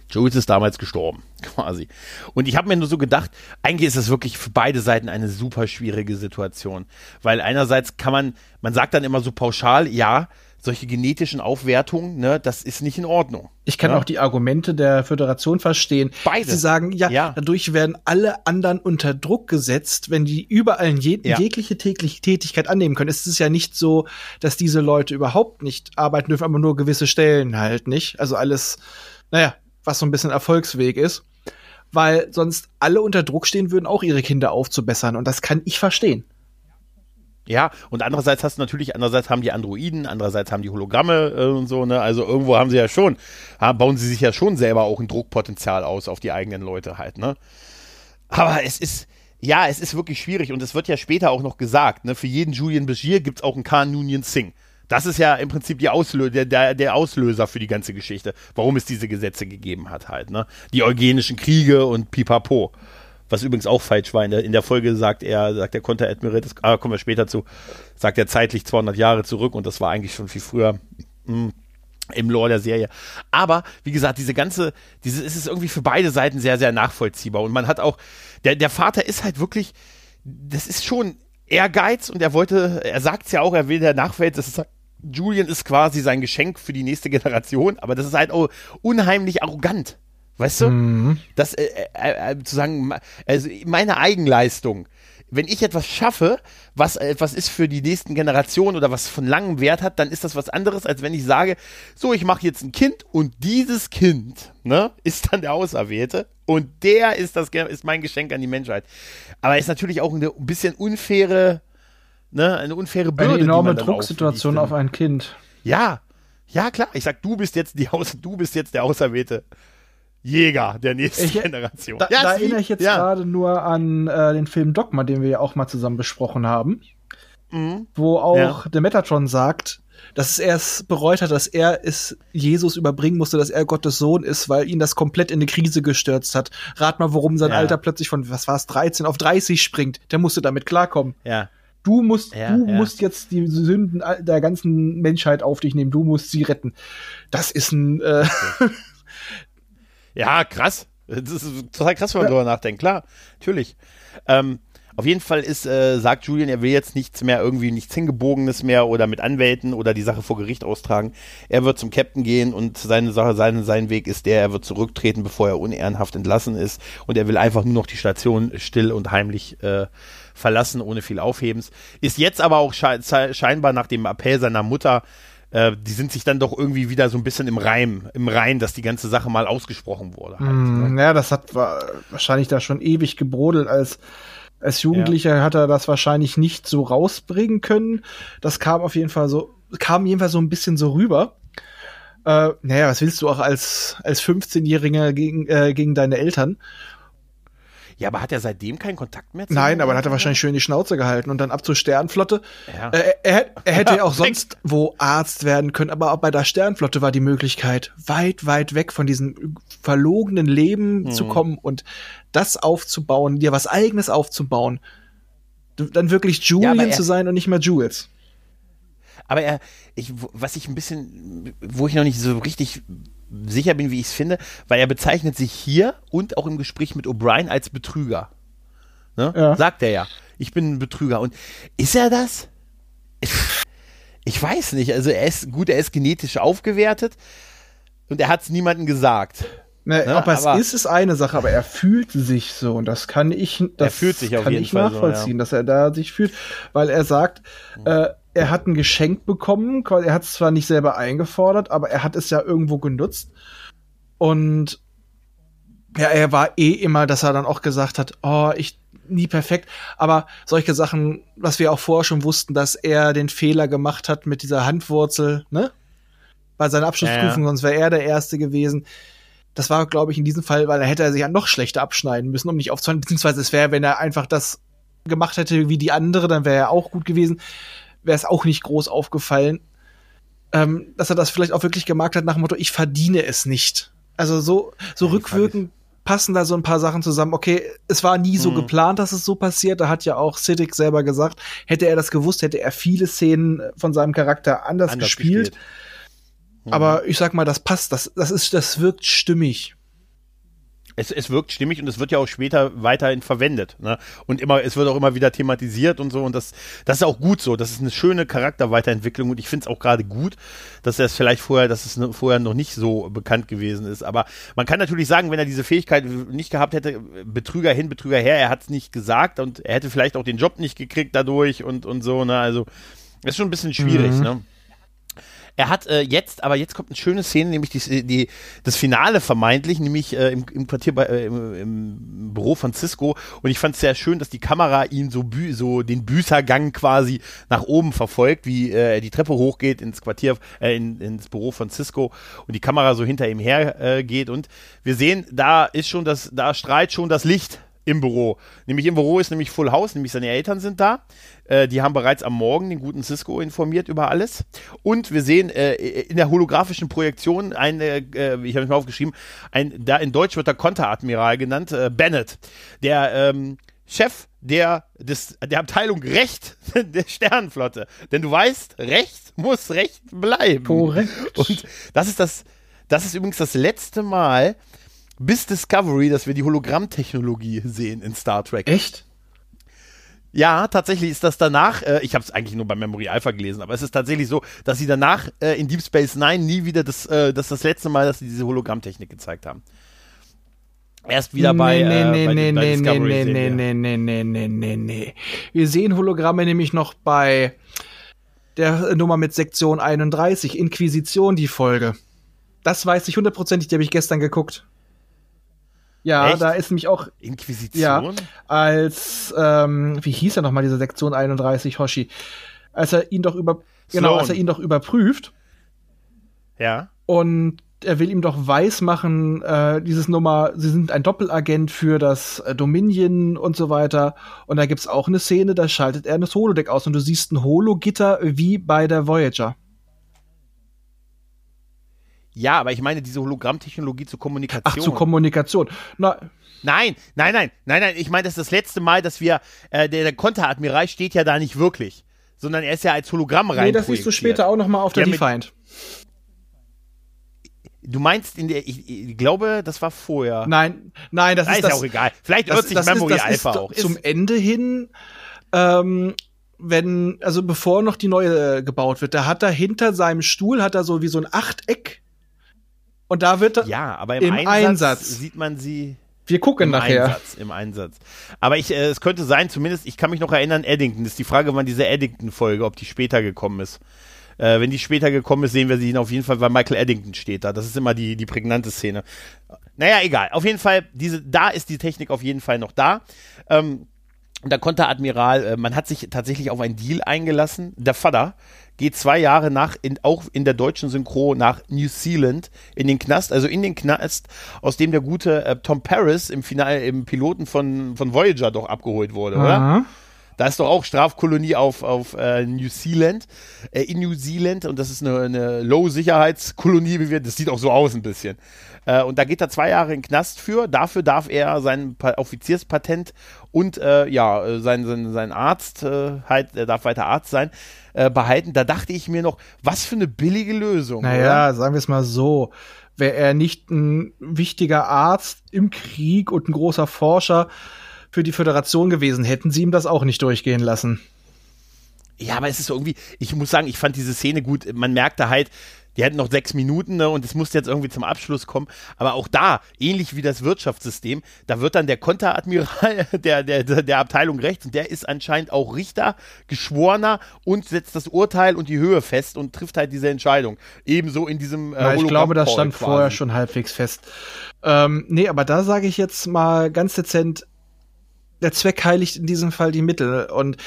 Speaker 1: Jules ist damals gestorben, quasi. Und ich habe mir nur so gedacht, eigentlich ist das wirklich für beide Seiten eine super schwierige Situation. Weil einerseits kann man, man sagt dann immer so pauschal, ja, solche genetischen Aufwertungen, ne, das ist nicht in Ordnung.
Speaker 3: Ich kann
Speaker 1: ne?
Speaker 3: auch die Argumente der Föderation verstehen.
Speaker 1: Beide.
Speaker 3: Sie sagen, ja, ja, dadurch werden alle anderen unter Druck gesetzt, wenn die überall je ja. jegliche tägliche Tätigkeit annehmen können. Es ist ja nicht so, dass diese Leute überhaupt nicht arbeiten dürfen, aber nur gewisse Stellen halt nicht. Also alles, naja, was so ein bisschen Erfolgsweg ist. Weil sonst alle unter Druck stehen würden, auch ihre Kinder aufzubessern. Und das kann ich verstehen.
Speaker 1: Ja, und andererseits hast du natürlich, andererseits haben die Androiden, andererseits haben die Hologramme äh, und so, ne? Also irgendwo haben sie ja schon, bauen sie sich ja schon selber auch ein Druckpotenzial aus auf die eigenen Leute halt, ne? Aber es ist, ja, es ist wirklich schwierig und es wird ja später auch noch gesagt, ne? Für jeden Julian Bashir gibt's auch einen Khan Noonien Singh. Das ist ja im Prinzip die Auslö der, der, der Auslöser für die ganze Geschichte, warum es diese Gesetze gegeben hat halt, ne? Die eugenischen Kriege und pipapo was übrigens auch falsch war. In der, in der Folge sagt er, sagt der Konteradmiral, das ah, kommen wir später zu, sagt er zeitlich 200 Jahre zurück und das war eigentlich schon viel früher. Mh, hm, im Lore der Serie. Aber, wie gesagt, diese ganze, diese, ist es irgendwie für beide Seiten sehr, sehr nachvollziehbar. Und man hat auch, der, der Vater ist halt wirklich, das ist schon Ehrgeiz und er wollte, er sagt es ja auch, er will der Nachwelt, das ist Julian ist quasi sein Geschenk für die nächste Generation, aber das ist halt auch unheimlich arrogant. Weißt du? Mhm. Das, äh, äh, äh, zu sagen, also meine Eigenleistung. Wenn ich etwas schaffe, was etwas ist für die nächsten Generationen oder was von langem Wert hat, dann ist das was anderes, als wenn ich sage, so, ich mache jetzt ein Kind und dieses Kind, ne, ist dann der Auserwählte und der ist das, ist mein Geschenk an die Menschheit. Aber ist natürlich auch eine bisschen unfaire, ne, eine unfaire Bürde.
Speaker 3: Eine enorme Drucksituation auf ein Kind.
Speaker 1: Ja, ja, klar. Ich sag, du bist jetzt die Aus du bist jetzt der Auserwählte. Jäger der nächsten ich, Generation.
Speaker 3: Da, ja, da erinnere ich jetzt ja. gerade nur an äh, den Film Dogma, den wir ja auch mal zusammen besprochen haben. Mhm. Wo auch ja. der Metatron sagt, dass er es bereut hat, dass er es Jesus überbringen musste, dass er Gottes Sohn ist, weil ihn das komplett in eine Krise gestürzt hat. Rat mal, warum sein ja. Alter plötzlich von, was war es, 13 auf 30 springt. Der musste damit klarkommen.
Speaker 1: Ja.
Speaker 3: Du musst, ja, du musst jetzt die Sünden der ganzen Menschheit auf dich nehmen. Du musst sie retten. Das ist ein, äh,
Speaker 1: Ja, krass. Das ist total krass, wenn man ja. darüber nachdenkt. Klar, natürlich. Ähm, auf jeden Fall ist, äh, sagt Julian, er will jetzt nichts mehr, irgendwie nichts Hingebogenes mehr oder mit Anwälten oder die Sache vor Gericht austragen. Er wird zum Captain gehen und seine Sache, sein, sein Weg ist der, er wird zurücktreten, bevor er unehrenhaft entlassen ist und er will einfach nur noch die Station still und heimlich äh, verlassen, ohne viel Aufhebens. Ist jetzt aber auch sche scheinbar nach dem Appell seiner Mutter, äh, die sind sich dann doch irgendwie wieder so ein bisschen im Reim, im Rein, dass die ganze Sache mal ausgesprochen wurde. Halt,
Speaker 3: mm,
Speaker 1: ne?
Speaker 3: Ja, das hat wahrscheinlich da schon ewig gebrodelt als als Jugendlicher ja. hat er das wahrscheinlich nicht so rausbringen können. Das kam auf jeden Fall so, kam jedenfalls so ein bisschen so rüber. Äh, naja, was willst du auch als, als 15-Jähriger gegen, äh, gegen deine Eltern?
Speaker 1: Ja, aber hat er seitdem keinen Kontakt mehr? Zu
Speaker 3: Nein, aber dann hat er wahrscheinlich schön die Schnauze gehalten und dann ab zur Sternflotte. Ja. Äh, er, er, hätte ja auch sonst wo Arzt werden können, aber auch bei der Sternflotte war die Möglichkeit, weit, weit weg von diesem verlogenen Leben hm. zu kommen und das aufzubauen, dir was eigenes aufzubauen. Dann wirklich Julian ja, zu sein und nicht mehr Jules.
Speaker 1: Aber er, ich, was ich ein bisschen, wo ich noch nicht so richtig sicher bin, wie ich es finde, weil er bezeichnet sich hier und auch im Gespräch mit O'Brien als Betrüger. Ne? Ja. Sagt er ja. Ich bin ein Betrüger. Und ist er das? Ich weiß nicht. Also er ist gut, er ist genetisch aufgewertet und er hat es niemandem gesagt.
Speaker 3: Ne, ne? Ob er es ist, ist eine Sache, aber er fühlt sich so und das kann ich, das
Speaker 1: er fühlt sich
Speaker 3: kann ich
Speaker 1: Fall
Speaker 3: nachvollziehen,
Speaker 1: so, ja.
Speaker 3: dass er da sich fühlt, weil er sagt, mhm. äh, er hat ein Geschenk bekommen, er hat es zwar nicht selber eingefordert, aber er hat es ja irgendwo genutzt. Und ja, er war eh immer, dass er dann auch gesagt hat, oh, ich nie perfekt, aber solche Sachen, was wir auch vorher schon wussten, dass er den Fehler gemacht hat mit dieser Handwurzel, ne? Bei seiner Abschlussprüfung, ja. sonst wäre er der Erste gewesen. Das war, glaube ich, in diesem Fall, weil er hätte er sich ja noch schlechter abschneiden müssen, um nicht aufzuhören. Beziehungsweise es wäre, wenn er einfach das gemacht hätte wie die andere, dann wäre er auch gut gewesen wäre es auch nicht groß aufgefallen, ähm, dass er das vielleicht auch wirklich gemerkt hat nach dem Motto, ich verdiene es nicht. Also so, so ja, rückwirkend passen da so ein paar Sachen zusammen. Okay, es war nie so mhm. geplant, dass es so passiert. Da hat ja auch Siddick selber gesagt, hätte er das gewusst, hätte er viele Szenen von seinem Charakter anders, anders gespielt. gespielt. Mhm. Aber ich sag mal, das passt, das, das ist, das wirkt stimmig
Speaker 1: es, es wirkt stimmig und es wird ja auch später weiterhin verwendet. Ne? Und immer, es wird auch immer wieder thematisiert und so. Und das, das ist auch gut so. Das ist eine schöne Charakterweiterentwicklung und ich finde es auch gerade gut, dass er es vielleicht vorher, dass es vorher noch nicht so bekannt gewesen ist. Aber man kann natürlich sagen, wenn er diese Fähigkeit nicht gehabt hätte, Betrüger hin, Betrüger her, er hat es nicht gesagt und er hätte vielleicht auch den Job nicht gekriegt dadurch und, und so. Ne? Also, ist schon ein bisschen schwierig, mhm. ne? Er hat äh, jetzt, aber jetzt kommt eine schöne Szene, nämlich die, die, das Finale vermeintlich, nämlich äh, im, im Quartier bei, äh, im, im, Büro von Cisco. Und ich fand es sehr schön, dass die Kamera ihn so, bü so den Büßergang quasi nach oben verfolgt, wie äh, er die Treppe hochgeht ins Quartier, äh, in, ins Büro von Cisco und die Kamera so hinter ihm her geht. Und wir sehen, da ist schon das, da strahlt schon das Licht im Büro. Nämlich im Büro ist nämlich Full House, nämlich seine Eltern sind da. Äh, die haben bereits am Morgen den guten Cisco informiert über alles. Und wir sehen äh, in der holographischen Projektion eine, äh, ich habe es mal aufgeschrieben, ein, da in Deutsch wird er Konteradmiral genannt, äh, Bennett, der ähm, Chef der, des, der Abteilung Recht der Sternenflotte. Denn du weißt, Recht muss Recht bleiben.
Speaker 3: Korrekt.
Speaker 1: Und das ist das, das ist übrigens das letzte Mal, bis Discovery, dass wir die Hologrammtechnologie sehen in Star Trek.
Speaker 3: Echt?
Speaker 1: Ja, tatsächlich ist das danach, äh, ich habe es eigentlich nur bei Memory Alpha gelesen, aber es ist tatsächlich so, dass sie danach äh, in Deep Space Nine nie wieder das, äh, das das letzte Mal, dass sie diese Hologrammtechnik gezeigt haben. Erst wieder bei,
Speaker 3: nee,
Speaker 1: äh,
Speaker 3: nee,
Speaker 1: bei,
Speaker 3: nee,
Speaker 1: bei
Speaker 3: nee,
Speaker 1: Discovery.
Speaker 3: nee, nee,
Speaker 1: wir.
Speaker 3: nee, nee, nee, nee, nee, nee. Wir sehen Hologramme nämlich noch bei der Nummer mit Sektion 31, Inquisition, die Folge. Das weiß ich hundertprozentig, die habe ich gestern geguckt. Ja,
Speaker 1: Echt?
Speaker 3: da ist nämlich auch
Speaker 1: Inquisition?
Speaker 3: Ja, als, ähm, wie hieß er nochmal, diese Sektion 31, Hoshi? Als er ihn doch über, genau,
Speaker 1: Sloan.
Speaker 3: als er ihn doch überprüft
Speaker 1: Ja.
Speaker 3: und er will ihm doch weismachen, äh, dieses Nummer, sie sind ein Doppelagent für das äh, Dominion und so weiter. Und da gibt's auch eine Szene, da schaltet er das Holodeck aus und du siehst ein Hologitter wie bei der Voyager.
Speaker 1: Ja, aber ich meine diese Hologrammtechnologie zur Kommunikation.
Speaker 3: Ach, zur Kommunikation. Na,
Speaker 1: Nein, nein, nein, nein, nein. Ich meine, das ist das letzte Mal, dass wir, äh, der, der Konteradmiral steht ja da nicht wirklich, sondern er ist ja als Hologramm rein.
Speaker 3: nee, das siehst du später auch noch mal auf der
Speaker 1: Ja,
Speaker 3: Defiant.
Speaker 1: Du meinst in der, ich, ich glaube, das war vorher.
Speaker 3: Nein, nein, das
Speaker 1: Na,
Speaker 3: ist
Speaker 1: ist ja
Speaker 3: das,
Speaker 1: auch egal. Vielleicht irrt sich
Speaker 3: das
Speaker 1: Memory
Speaker 3: ist, das
Speaker 1: Alpha
Speaker 3: ist
Speaker 1: auch.
Speaker 3: zum
Speaker 1: Ist,
Speaker 3: Ende hin, ähm, wenn, also bevor noch die neue gebaut wird, da hat er hinter seinem Stuhl, hat er so wie so ein Achteck. Und da wird
Speaker 1: ja, aber im,
Speaker 3: im
Speaker 1: Einsatz,
Speaker 3: Einsatz.
Speaker 1: sieht man sie.
Speaker 3: Wir gucken
Speaker 1: Im
Speaker 3: nachher.
Speaker 1: Einsatz, Im Einsatz. Aber ich, äh, es könnte sein, zumindest, ich kann mich noch erinnern, Eddington. Ist die Frage, wann diese Eddington-Folge, ob die später gekommen ist. Äh, wenn die später gekommen ist, sehen wir sie auf jeden Fall, weil Michael Eddington steht da. Das ist immer die, die prägnante Szene. Naja, egal. Auf jeden Fall, diese, da ist die Technik auf jeden Fall noch da. Ähm, und da konnte Admiral, äh, man hat sich tatsächlich auf einen Deal eingelassen. Der Vater geht zwei Jahre nach, in, auch in der deutschen Synchro, nach New Zealand in den Knast, also in den Knast, aus dem der gute äh, Tom Paris im Finale, im Piloten von, von Voyager doch abgeholt wurde, oder?
Speaker 3: Aha.
Speaker 1: Da ist doch auch Strafkolonie auf, auf äh, New Zealand, äh, in New Zealand und das ist eine, eine Low-Sicherheitskolonie, wie wir, das sieht auch so aus ein bisschen. Äh, und da geht er zwei Jahre in den Knast für. Dafür darf er sein pa Offizierspatent und äh, ja, äh, sein, sein, sein Arzt, äh, halt, er darf weiter Arzt sein, äh, behalten. Da dachte ich mir noch, was für eine billige Lösung.
Speaker 3: Naja,
Speaker 1: oder?
Speaker 3: sagen wir es mal so. Wäre er nicht ein wichtiger Arzt im Krieg und ein großer Forscher für die Föderation gewesen, hätten sie ihm das auch nicht durchgehen lassen.
Speaker 1: Ja, aber es ist so irgendwie, ich muss sagen, ich fand diese Szene gut. Man merkte halt, die hätten noch sechs Minuten ne, und es musste jetzt irgendwie zum Abschluss kommen. Aber auch da, ähnlich wie das Wirtschaftssystem, da wird dann der Konteradmiral der, der, der Abteilung rechts und der ist anscheinend auch Richter, Geschworener und setzt das Urteil und die Höhe fest und trifft halt diese Entscheidung. Ebenso in diesem äh,
Speaker 3: Ja, ich glaube, das stand
Speaker 1: quasi.
Speaker 3: vorher schon halbwegs fest. Ähm, nee, aber da sage ich jetzt mal ganz dezent, der Zweck heiligt in diesem Fall die Mittel. Und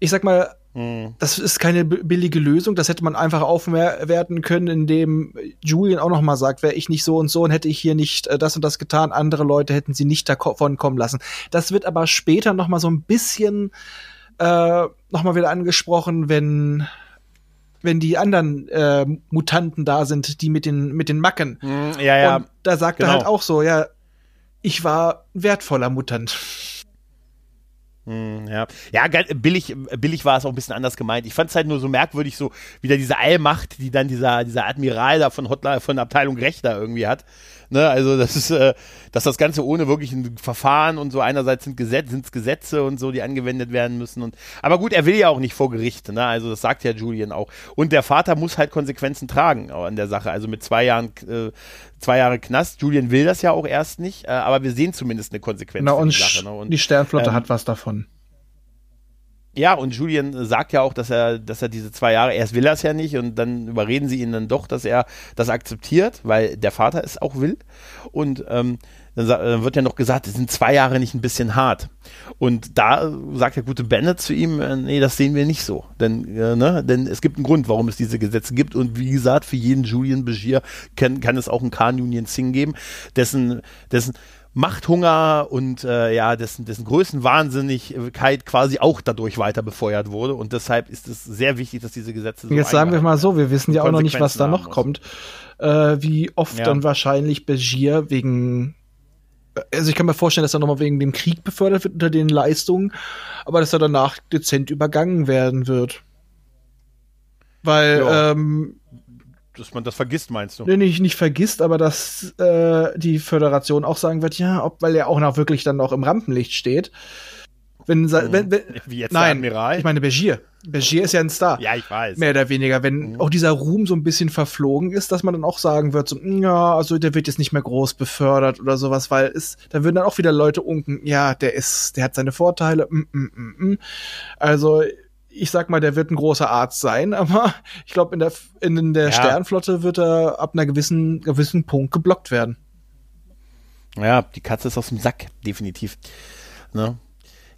Speaker 3: ich sag mal,
Speaker 1: Hm.
Speaker 3: das ist keine billige Lösung. Das hätte man einfach aufwerten können, indem Julian auch noch mal sagt, wäre ich nicht so und so und hätte ich hier nicht äh, das und das getan, andere Leute hätten sie nicht davon kommen lassen. Das wird aber später noch mal so ein bisschen äh, noch mal wieder angesprochen, wenn wenn die anderen äh, Mutanten da sind, die mit den mit den Macken.
Speaker 1: Hm, ja, ja.
Speaker 3: Und da sagt er
Speaker 1: genau.
Speaker 3: halt auch so, ja, ich war ein wertvoller Mutant.
Speaker 1: Hm, ja, ja billig, billig war es auch ein bisschen anders gemeint. Ich fand es halt nur so merkwürdig, so wieder diese Allmacht, die dann dieser, dieser Admiral da von Hotline, von der Abteilung Rechter irgendwie hat. Ne, also das ist, äh, dass das Ganze ohne wirklich ein Verfahren und so einerseits sind Gesetze, sind's Gesetze und so, die angewendet werden müssen. Und aber gut, er will ja auch nicht vor Gericht, ne? Also das sagt ja Julian auch. Und der Vater muss halt Konsequenzen tragen an der Sache. Also mit zwei Jahren, äh, zwei Jahre Knast. Julian will das ja auch erst nicht, äh, aber wir sehen zumindest eine Konsequenz
Speaker 3: Na, und
Speaker 1: die Sache. Ne? Und
Speaker 3: die Sternflotte
Speaker 1: ähm,
Speaker 3: hat was davon.
Speaker 1: Ja, und Julian sagt ja auch, dass er, dass er diese zwei Jahre, erst will er es ja nicht und dann überreden sie ihn dann doch, dass er das akzeptiert, weil der Vater es auch will. Und ähm, dann, dann wird ja noch gesagt, es sind zwei Jahre nicht ein bisschen hart. Und da sagt der gute Bennett zu ihm, äh, nee, das sehen wir nicht so. Denn, äh, ne, denn es gibt einen Grund, warum es diese Gesetze gibt. Und wie gesagt, für jeden Julian Begier kann, kann es auch einen Khan Union Singh geben, dessen, dessen Machthunger und äh, ja, dessen, dessen Größenwahnsinnigkeit quasi auch dadurch weiter befeuert wurde. Und deshalb ist es sehr wichtig, dass diese Gesetze so
Speaker 3: Jetzt sagen wir mal so, wir wissen ja auch noch nicht, was da noch kommt. Äh, wie oft
Speaker 1: Ja.
Speaker 3: dann wahrscheinlich Begier wegen also ich kann mir vorstellen, dass er nochmal wegen dem Krieg befördert wird unter den Leistungen, aber dass er danach dezent übergangen werden wird. Weil,
Speaker 1: Ja.
Speaker 3: ähm,
Speaker 1: Dass man das vergisst, meinst du?
Speaker 3: nee, nicht, nicht vergisst, aber dass äh, die Föderation auch sagen wird, ja, ob, weil er auch noch wirklich dann noch im Rampenlicht steht. Wenn,
Speaker 1: Mhm.
Speaker 3: wenn, wenn
Speaker 1: Wie jetzt der
Speaker 3: nein,
Speaker 1: Admiral?
Speaker 3: ich meine Begier. Begier ist ja ein Star.
Speaker 1: Ja, ich weiß.
Speaker 3: Mehr oder weniger, wenn
Speaker 1: Mhm.
Speaker 3: auch dieser Ruhm so ein bisschen verflogen ist, dass man dann auch sagen wird, so, "Mm, ja, also der wird jetzt nicht mehr groß befördert oder sowas, weil es, da würden dann auch wieder Leute unken, ja, der ist, der hat seine Vorteile, mm, mm, mm, mm. Also, ich sag mal, der wird ein großer Arzt sein, aber ich glaube, in der, in der
Speaker 1: Ja.
Speaker 3: Sternflotte wird er ab einer gewissen, gewissen Punkt geblockt werden.
Speaker 1: Ja, die Katze ist aus dem Sack, definitiv. Ne?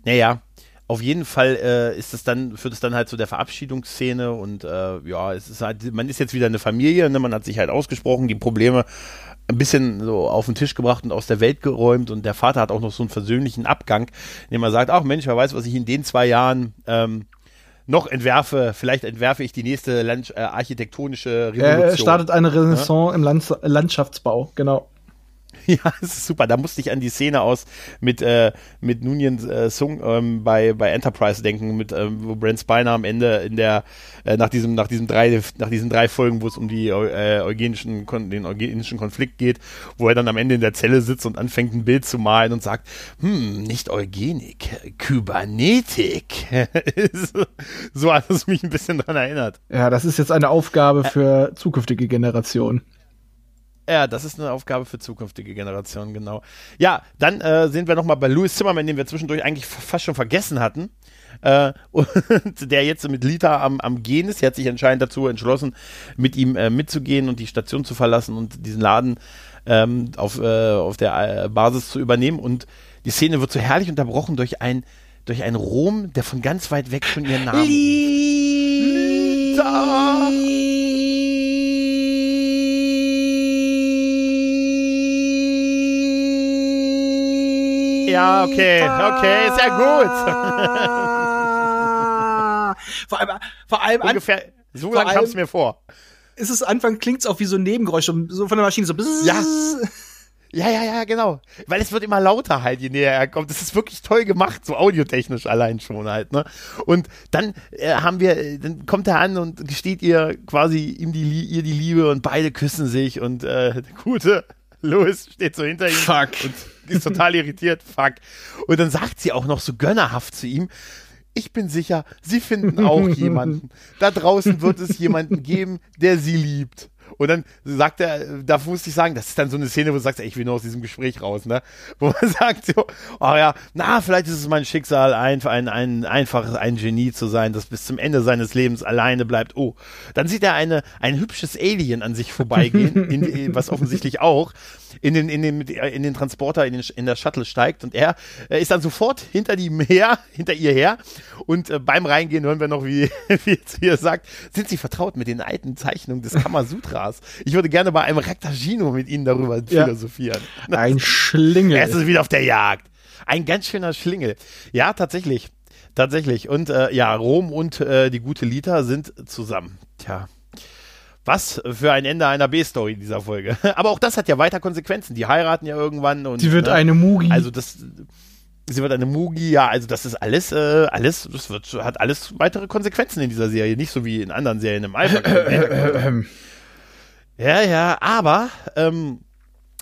Speaker 1: Naja, auf jeden Fall äh, ist es dann, führt es dann halt zu der Verabschiedungsszene und äh, ja, es ist halt, man ist jetzt wieder eine Familie, ne? man hat sich halt ausgesprochen, die Probleme ein bisschen so auf den Tisch gebracht und aus der Welt geräumt und der Vater hat auch noch so einen versöhnlichen Abgang, indem er sagt, ach Mensch, wer weiß, was ich in den zwei Jahren ähm, noch entwerfe, vielleicht entwerfe ich die nächste Land äh, architektonische Revolution.
Speaker 3: Er startet eine Renaissance im Lands Landschaftsbau, genau.
Speaker 1: Ja, das ist super. Da musste ich an die Szene aus mit, äh, mit Nunien äh, Sung ähm, bei, bei Enterprise denken, mit ähm, wo Brent Spiner am Ende in der äh, nach diesem nach diesen drei nach diesen drei Folgen, wo es um die äh, eugenischen den eugenischen Konflikt geht, wo er dann am Ende in der Zelle sitzt und anfängt ein Bild zu malen und sagt, hm, nicht Eugenik, Kybernetik. so hat es mich ein bisschen dran erinnert.
Speaker 3: Ja, das ist jetzt eine Aufgabe für zukünftige Generationen.
Speaker 1: Ja, das ist eine Aufgabe für zukünftige Generationen, genau. Ja, dann äh, sind wir nochmal bei Louis Zimmerman, den wir zwischendurch eigentlich fast schon vergessen hatten. Äh, und der jetzt mit Lita am, am Gehen ist. Er hat sich anscheinend dazu entschlossen, mit ihm äh, mitzugehen und die Station zu verlassen und diesen Laden ähm, auf, äh, auf der äh, Basis zu übernehmen. Und die Szene wird so herrlich unterbrochen durch ein durch einen Rom, der von ganz weit weg schon ihren Namen. Lita! Ja, okay, okay, sehr gut.
Speaker 3: vor allem, vor allem
Speaker 1: ungefähr so lang kam es mir vor.
Speaker 3: Ist es Anfang klingt's auch wie so ein Nebengeräusch, so von der Maschine so.
Speaker 1: Ja. Ja, ja, ja, genau. Weil es wird immer lauter halt, je näher er kommt. Das ist wirklich toll gemacht, so audiotechnisch allein schon halt, ne? Und dann äh, haben wir, dann kommt er an und gesteht ihr quasi ihm die, ihr die Liebe und beide küssen sich und äh, der gute Louis steht so hinter ihm.
Speaker 3: Fuck.
Speaker 1: Und ist total irritiert. Fuck. Und dann sagt sie auch noch so gönnerhaft zu ihm, ich bin sicher, Sie finden auch jemanden. Da draußen wird es jemanden geben, der Sie liebt. Und dann sagt er, da musste ich sagen, das ist dann so eine Szene, wo du sagst, ey, ich will nur aus diesem Gespräch raus, ne? Wo man sagt so, oh ja, na, vielleicht ist es mein Schicksal, ein, ein, ein, einfach ein Genie zu sein, das bis zum Ende seines Lebens alleine bleibt. Oh, dann sieht er eine, ein hübsches Alien an sich vorbeigehen, in, was offensichtlich auch in den, in den, in den Transporter, in, den, in der Shuttle steigt und er äh, ist dann sofort hinter ihm her, hinter ihr her und äh, beim Reingehen hören wir noch, wie, wie er sagt, sind Sie vertraut mit den alten Zeichnungen des Kamasutras? Ich würde gerne bei einem Raktagino mit Ihnen darüber ja. philosophieren.
Speaker 3: Ein Schlingel.
Speaker 1: Er ist wieder auf der Jagd. Ein ganz schöner Schlingel. Ja, tatsächlich. Tatsächlich. Und äh, ja, Rom und äh, die gute Lita sind zusammen. Tja. Was für ein Ende einer B-Story dieser Folge. Aber auch das hat ja weiter Konsequenzen. Die heiraten ja irgendwann und.
Speaker 3: Sie wird ne, eine Mugi.
Speaker 1: Also das. Sie wird eine Mugi, ja, also das ist alles, äh, alles, das wird, hat alles weitere Konsequenzen in dieser Serie, nicht so wie in anderen Serien im Alpha. ja, ja, aber ähm,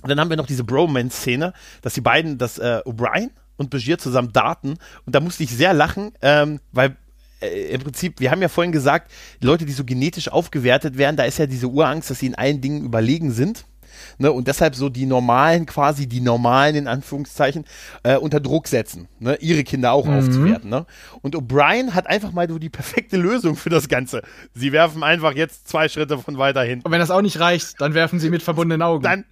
Speaker 1: dann haben wir noch diese Bromance-Szene, dass die beiden, dass äh, O'Brien und Begier zusammen daten und da musste ich sehr lachen, ähm, weil äh, im Prinzip, wir haben ja vorhin gesagt, Leute, die so genetisch aufgewertet werden, da ist ja diese Urangst, dass sie in allen Dingen überlegen sind. Ne, und deshalb so die normalen, quasi die normalen in Anführungszeichen, äh, unter Druck setzen, ne, ihre Kinder auch mhm. aufzuwerten. Ne? Und O'Brien hat einfach mal so die perfekte Lösung für das Ganze. Sie werfen einfach jetzt zwei Schritte von weiter hin.
Speaker 3: Und wenn das auch nicht reicht, dann werfen sie mit verbundenen Augen.
Speaker 1: Dann,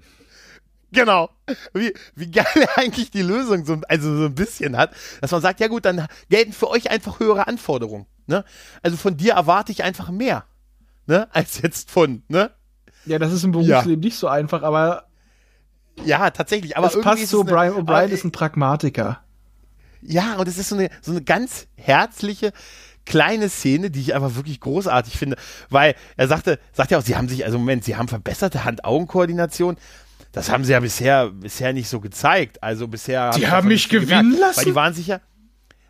Speaker 1: Genau. Wie, wie geil eigentlich die Lösung so, also so ein bisschen hat, dass man sagt, ja gut, dann gelten für euch einfach höhere Anforderungen. Ne? Also von dir erwarte ich einfach mehr. Ne? Als jetzt von, ne?
Speaker 3: Ja, das ist im Berufsleben ja. nicht so einfach, aber.
Speaker 1: Ja, tatsächlich. Aber
Speaker 3: es passt so, Brian O'Brien ist ein Pragmatiker.
Speaker 1: Ja, und es ist so eine, so eine ganz herzliche, kleine Szene, die ich einfach wirklich großartig finde, weil er sagte, sagt ja auch, sie haben sich, also Moment, sie haben verbesserte Hand-Augen-Koordination das haben sie ja bisher, bisher nicht so gezeigt. Also bisher.
Speaker 3: Die haben mich gewinnen gemerkt, lassen.
Speaker 1: Weil die waren sich ja,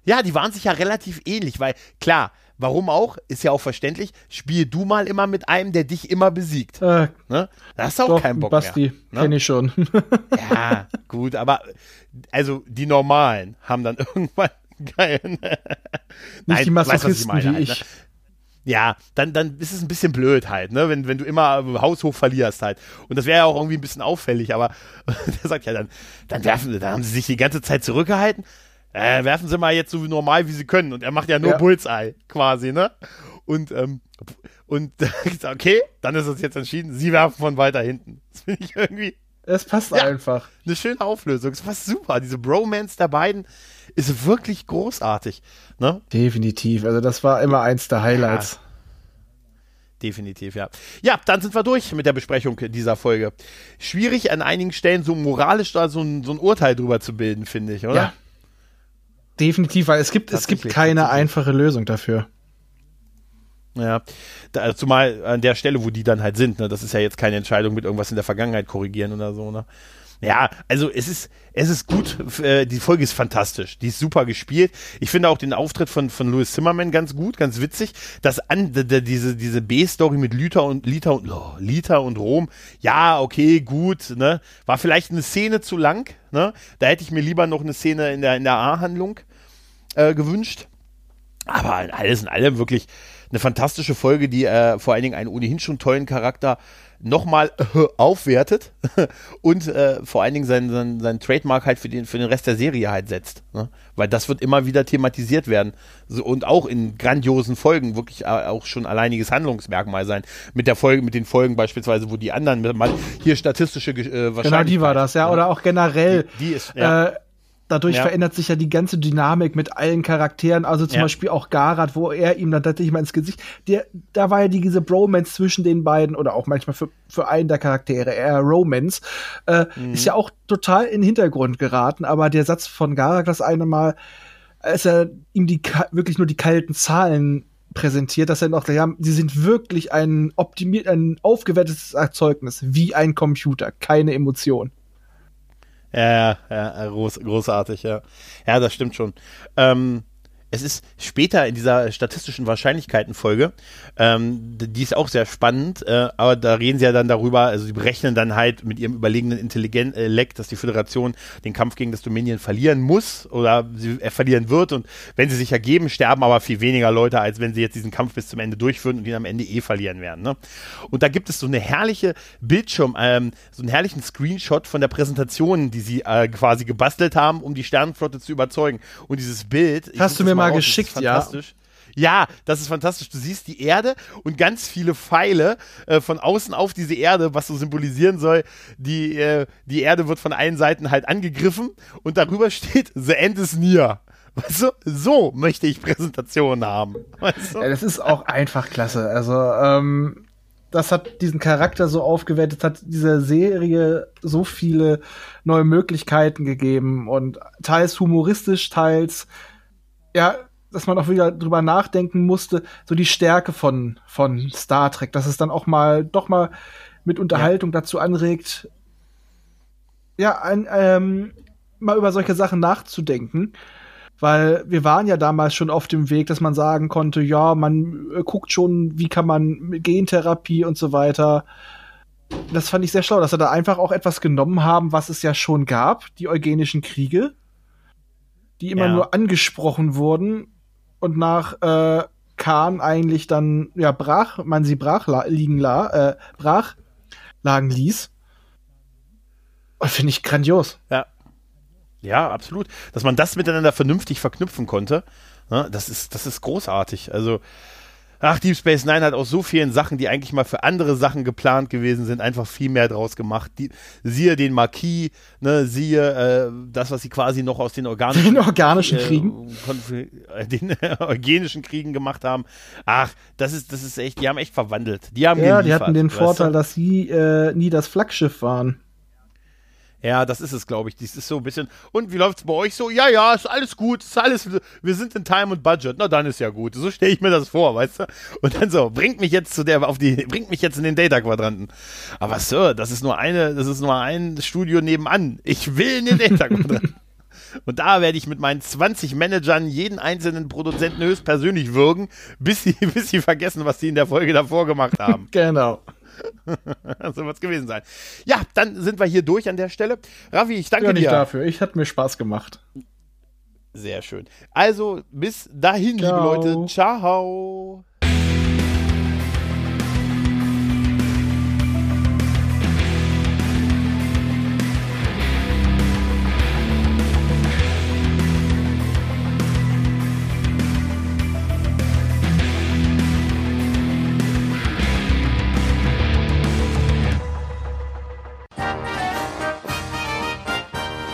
Speaker 1: ja, die waren sich ja relativ ähnlich, weil klar, warum auch, ist ja auch verständlich, spiel du mal immer mit einem, der dich immer besiegt. Äh, ne? Da hast du auch doch, keinen Bock
Speaker 3: Basti, mehr.
Speaker 1: Ne?
Speaker 3: kenn ich schon.
Speaker 1: ja, gut, aber also die Normalen haben dann irgendwann geil.
Speaker 3: Nicht Nein, die Masochisten weißt, ich meine, wie ich. Halt, ne?
Speaker 1: ja, dann, dann ist es ein bisschen blöd halt, ne, wenn, wenn du immer haushoch verlierst halt. Und das wäre ja auch irgendwie ein bisschen auffällig, aber der sagt ja dann, dann werfen, dann haben sie sich die ganze Zeit zurückgehalten, äh, werfen sie mal jetzt so normal, wie sie können. Und er macht ja nur ja. Bullseye, quasi, ne? Und, ähm, und okay, dann ist es jetzt entschieden, sie werfen von weiter hinten. Das finde ich irgendwie.
Speaker 3: Es passt ja, einfach.
Speaker 1: Eine schöne Auflösung. Es passt super. Diese Bromance der beiden ist wirklich großartig. Ne?
Speaker 3: Definitiv. Also das war immer eins der Highlights. Ja.
Speaker 1: Definitiv, ja. Ja, dann sind wir durch mit der Besprechung dieser Folge. Schwierig an einigen Stellen so moralisch da so ein, so ein Urteil drüber zu bilden, finde ich, oder? Ja.
Speaker 3: Definitiv, weil es gibt, es gibt keine einfache Lösung dafür.
Speaker 1: Ja, da, zumal an der Stelle, wo die dann halt sind, ne, das ist ja jetzt keine Entscheidung mit irgendwas in der Vergangenheit korrigieren oder so, ne? Ja, also es ist, es ist gut, äh, die Folge ist fantastisch, die ist super gespielt. Ich finde auch den Auftritt von, von Louis Zimmerman ganz gut, ganz witzig. Das an, diese, diese B-Story mit Lita und Lita und oh, Lita und Rom, ja, okay, gut, ne? War vielleicht eine Szene zu lang, ne? Da hätte ich mir lieber noch eine Szene in der, in der A-Handlung äh, gewünscht. Aber alles in allem wirklich eine fantastische Folge, die äh, vor allen Dingen einen ohnehin schon tollen Charakter nochmal äh, aufwertet und äh, vor allen Dingen seinen, seinen, seinen Trademark halt für den, für den Rest der Serie halt setzt. Ne? Weil das wird immer wieder thematisiert werden. So, und auch in grandiosen Folgen wirklich auch schon alleiniges Handlungsmerkmal sein. Mit der Folge, mit den Folgen beispielsweise, wo die anderen mal hier statistische äh, Wahrscheinlichkeit.
Speaker 3: Genau, die war das, ja. Oder auch generell.
Speaker 1: Die, die ist, ja.
Speaker 3: Äh, dadurch ja. verändert sich ja die ganze Dynamik mit allen Charakteren, also zum ja. Beispiel auch Garat, wo er ihm dann tatsächlich mal ins Gesicht, der, da war ja diese Bromance zwischen den beiden oder auch manchmal für, für einen der Charaktere, eher Romance, äh, mhm. ist ja auch total in den Hintergrund geraten, aber der Satz von Garat das eine Mal, als er ihm die wirklich nur die kalten Zahlen präsentiert, dass er noch, ja, sie sind wirklich ein optimiert, ein aufgewertetes Erzeugnis, wie ein Computer, keine Emotion.
Speaker 1: Ja, ja, groß, großartig, ja. Ja, das stimmt schon. Ähm, es ist später in dieser statistischen Wahrscheinlichkeitenfolge, ähm, die ist auch sehr spannend, äh, aber da reden sie ja dann darüber, also sie berechnen dann halt mit ihrem überlegenen Intellekt, dass die Föderation den Kampf gegen das Dominion verlieren muss oder sie er verlieren wird und wenn sie sich ergeben, sterben aber viel weniger Leute, als wenn sie jetzt diesen Kampf bis zum Ende durchführen und ihn am Ende eh verlieren werden. Ne? Und da gibt es so eine herrliche Bildschirm, ähm, so einen herrlichen Screenshot von der Präsentation, die sie äh, quasi gebastelt haben, um die Sternenflotte zu überzeugen. Und dieses Bild.
Speaker 3: Hast du mir mal geschickt, ja.
Speaker 1: Ja, das ist fantastisch. Du siehst die Erde und ganz viele Pfeile äh, von außen auf diese Erde, was so symbolisieren soll, die, äh, die Erde wird von allen Seiten halt angegriffen und darüber steht, The End is near. Weißt du, so möchte ich Präsentationen haben. Weißt
Speaker 3: du? ja, das ist auch einfach klasse. Also, ähm, das hat diesen Charakter so aufgewertet, hat dieser Serie so viele neue Möglichkeiten gegeben und teils humoristisch, teils ja, dass man auch wieder drüber nachdenken musste, so die Stärke von, von Star Trek, dass es dann auch mal, doch mal mit Unterhaltung ja. dazu anregt, ja, ein, ähm, mal über solche Sachen nachzudenken. Weil wir waren ja damals schon auf dem Weg, dass man sagen konnte, ja, man äh, guckt schon, wie kann man mit Gentherapie und so weiter. Das fand ich sehr schlau, dass sie da einfach auch etwas genommen haben, was es ja schon gab, die eugenischen Kriege die immer ja. nur angesprochen wurden und nach äh, Khan eigentlich dann ja brach, man sie brach liegen la, äh, brach lagen ließ. Finde ich grandios.
Speaker 1: Ja. Ja, absolut. Dass man das miteinander vernünftig verknüpfen konnte, ne, das ist, das ist großartig. Also, ach, Deep Space Nine hat aus so vielen Sachen, die eigentlich mal für andere Sachen geplant gewesen sind, einfach viel mehr draus gemacht. Die, siehe den Marquis, ne, siehe äh, das, was sie quasi noch aus den organischen,
Speaker 3: den organischen äh, Kriegen,
Speaker 1: äh, den organischen Kriegen gemacht haben. Ach, das ist, das ist echt, die haben echt verwandelt. Die haben ja,
Speaker 3: die hatten den Vorteil, dass sie äh, nie das Flaggschiff waren.
Speaker 1: Ja, das ist es, glaube ich. Das ist so ein bisschen. Und wie läuft's bei euch so? Ja, ja, ist alles gut, ist alles. Wir sind in Time und Budget. Na, dann ist ja gut. So stelle ich mir das vor, weißt du? Und dann so, bringt mich jetzt zu der, auf die, bringt mich jetzt in den Data-Quadranten. Aber Sir, das ist nur eine, das ist nur ein Studio nebenan. Ich will in den Data-Quadranten. Und da werde ich mit meinen 20 Managern jeden einzelnen Produzenten höchstpersönlich würgen, bis sie, bis sie vergessen, was sie in der Folge davor gemacht haben.
Speaker 3: genau.
Speaker 1: so wird es gewesen sein. Ja, dann sind wir hier durch an der Stelle. Ravi, ich danke
Speaker 3: ja,
Speaker 1: nicht dir.
Speaker 3: dafür. Ich hat mir Spaß gemacht.
Speaker 1: Sehr schön. Also, bis dahin, Ciao. liebe Leute. Ciao.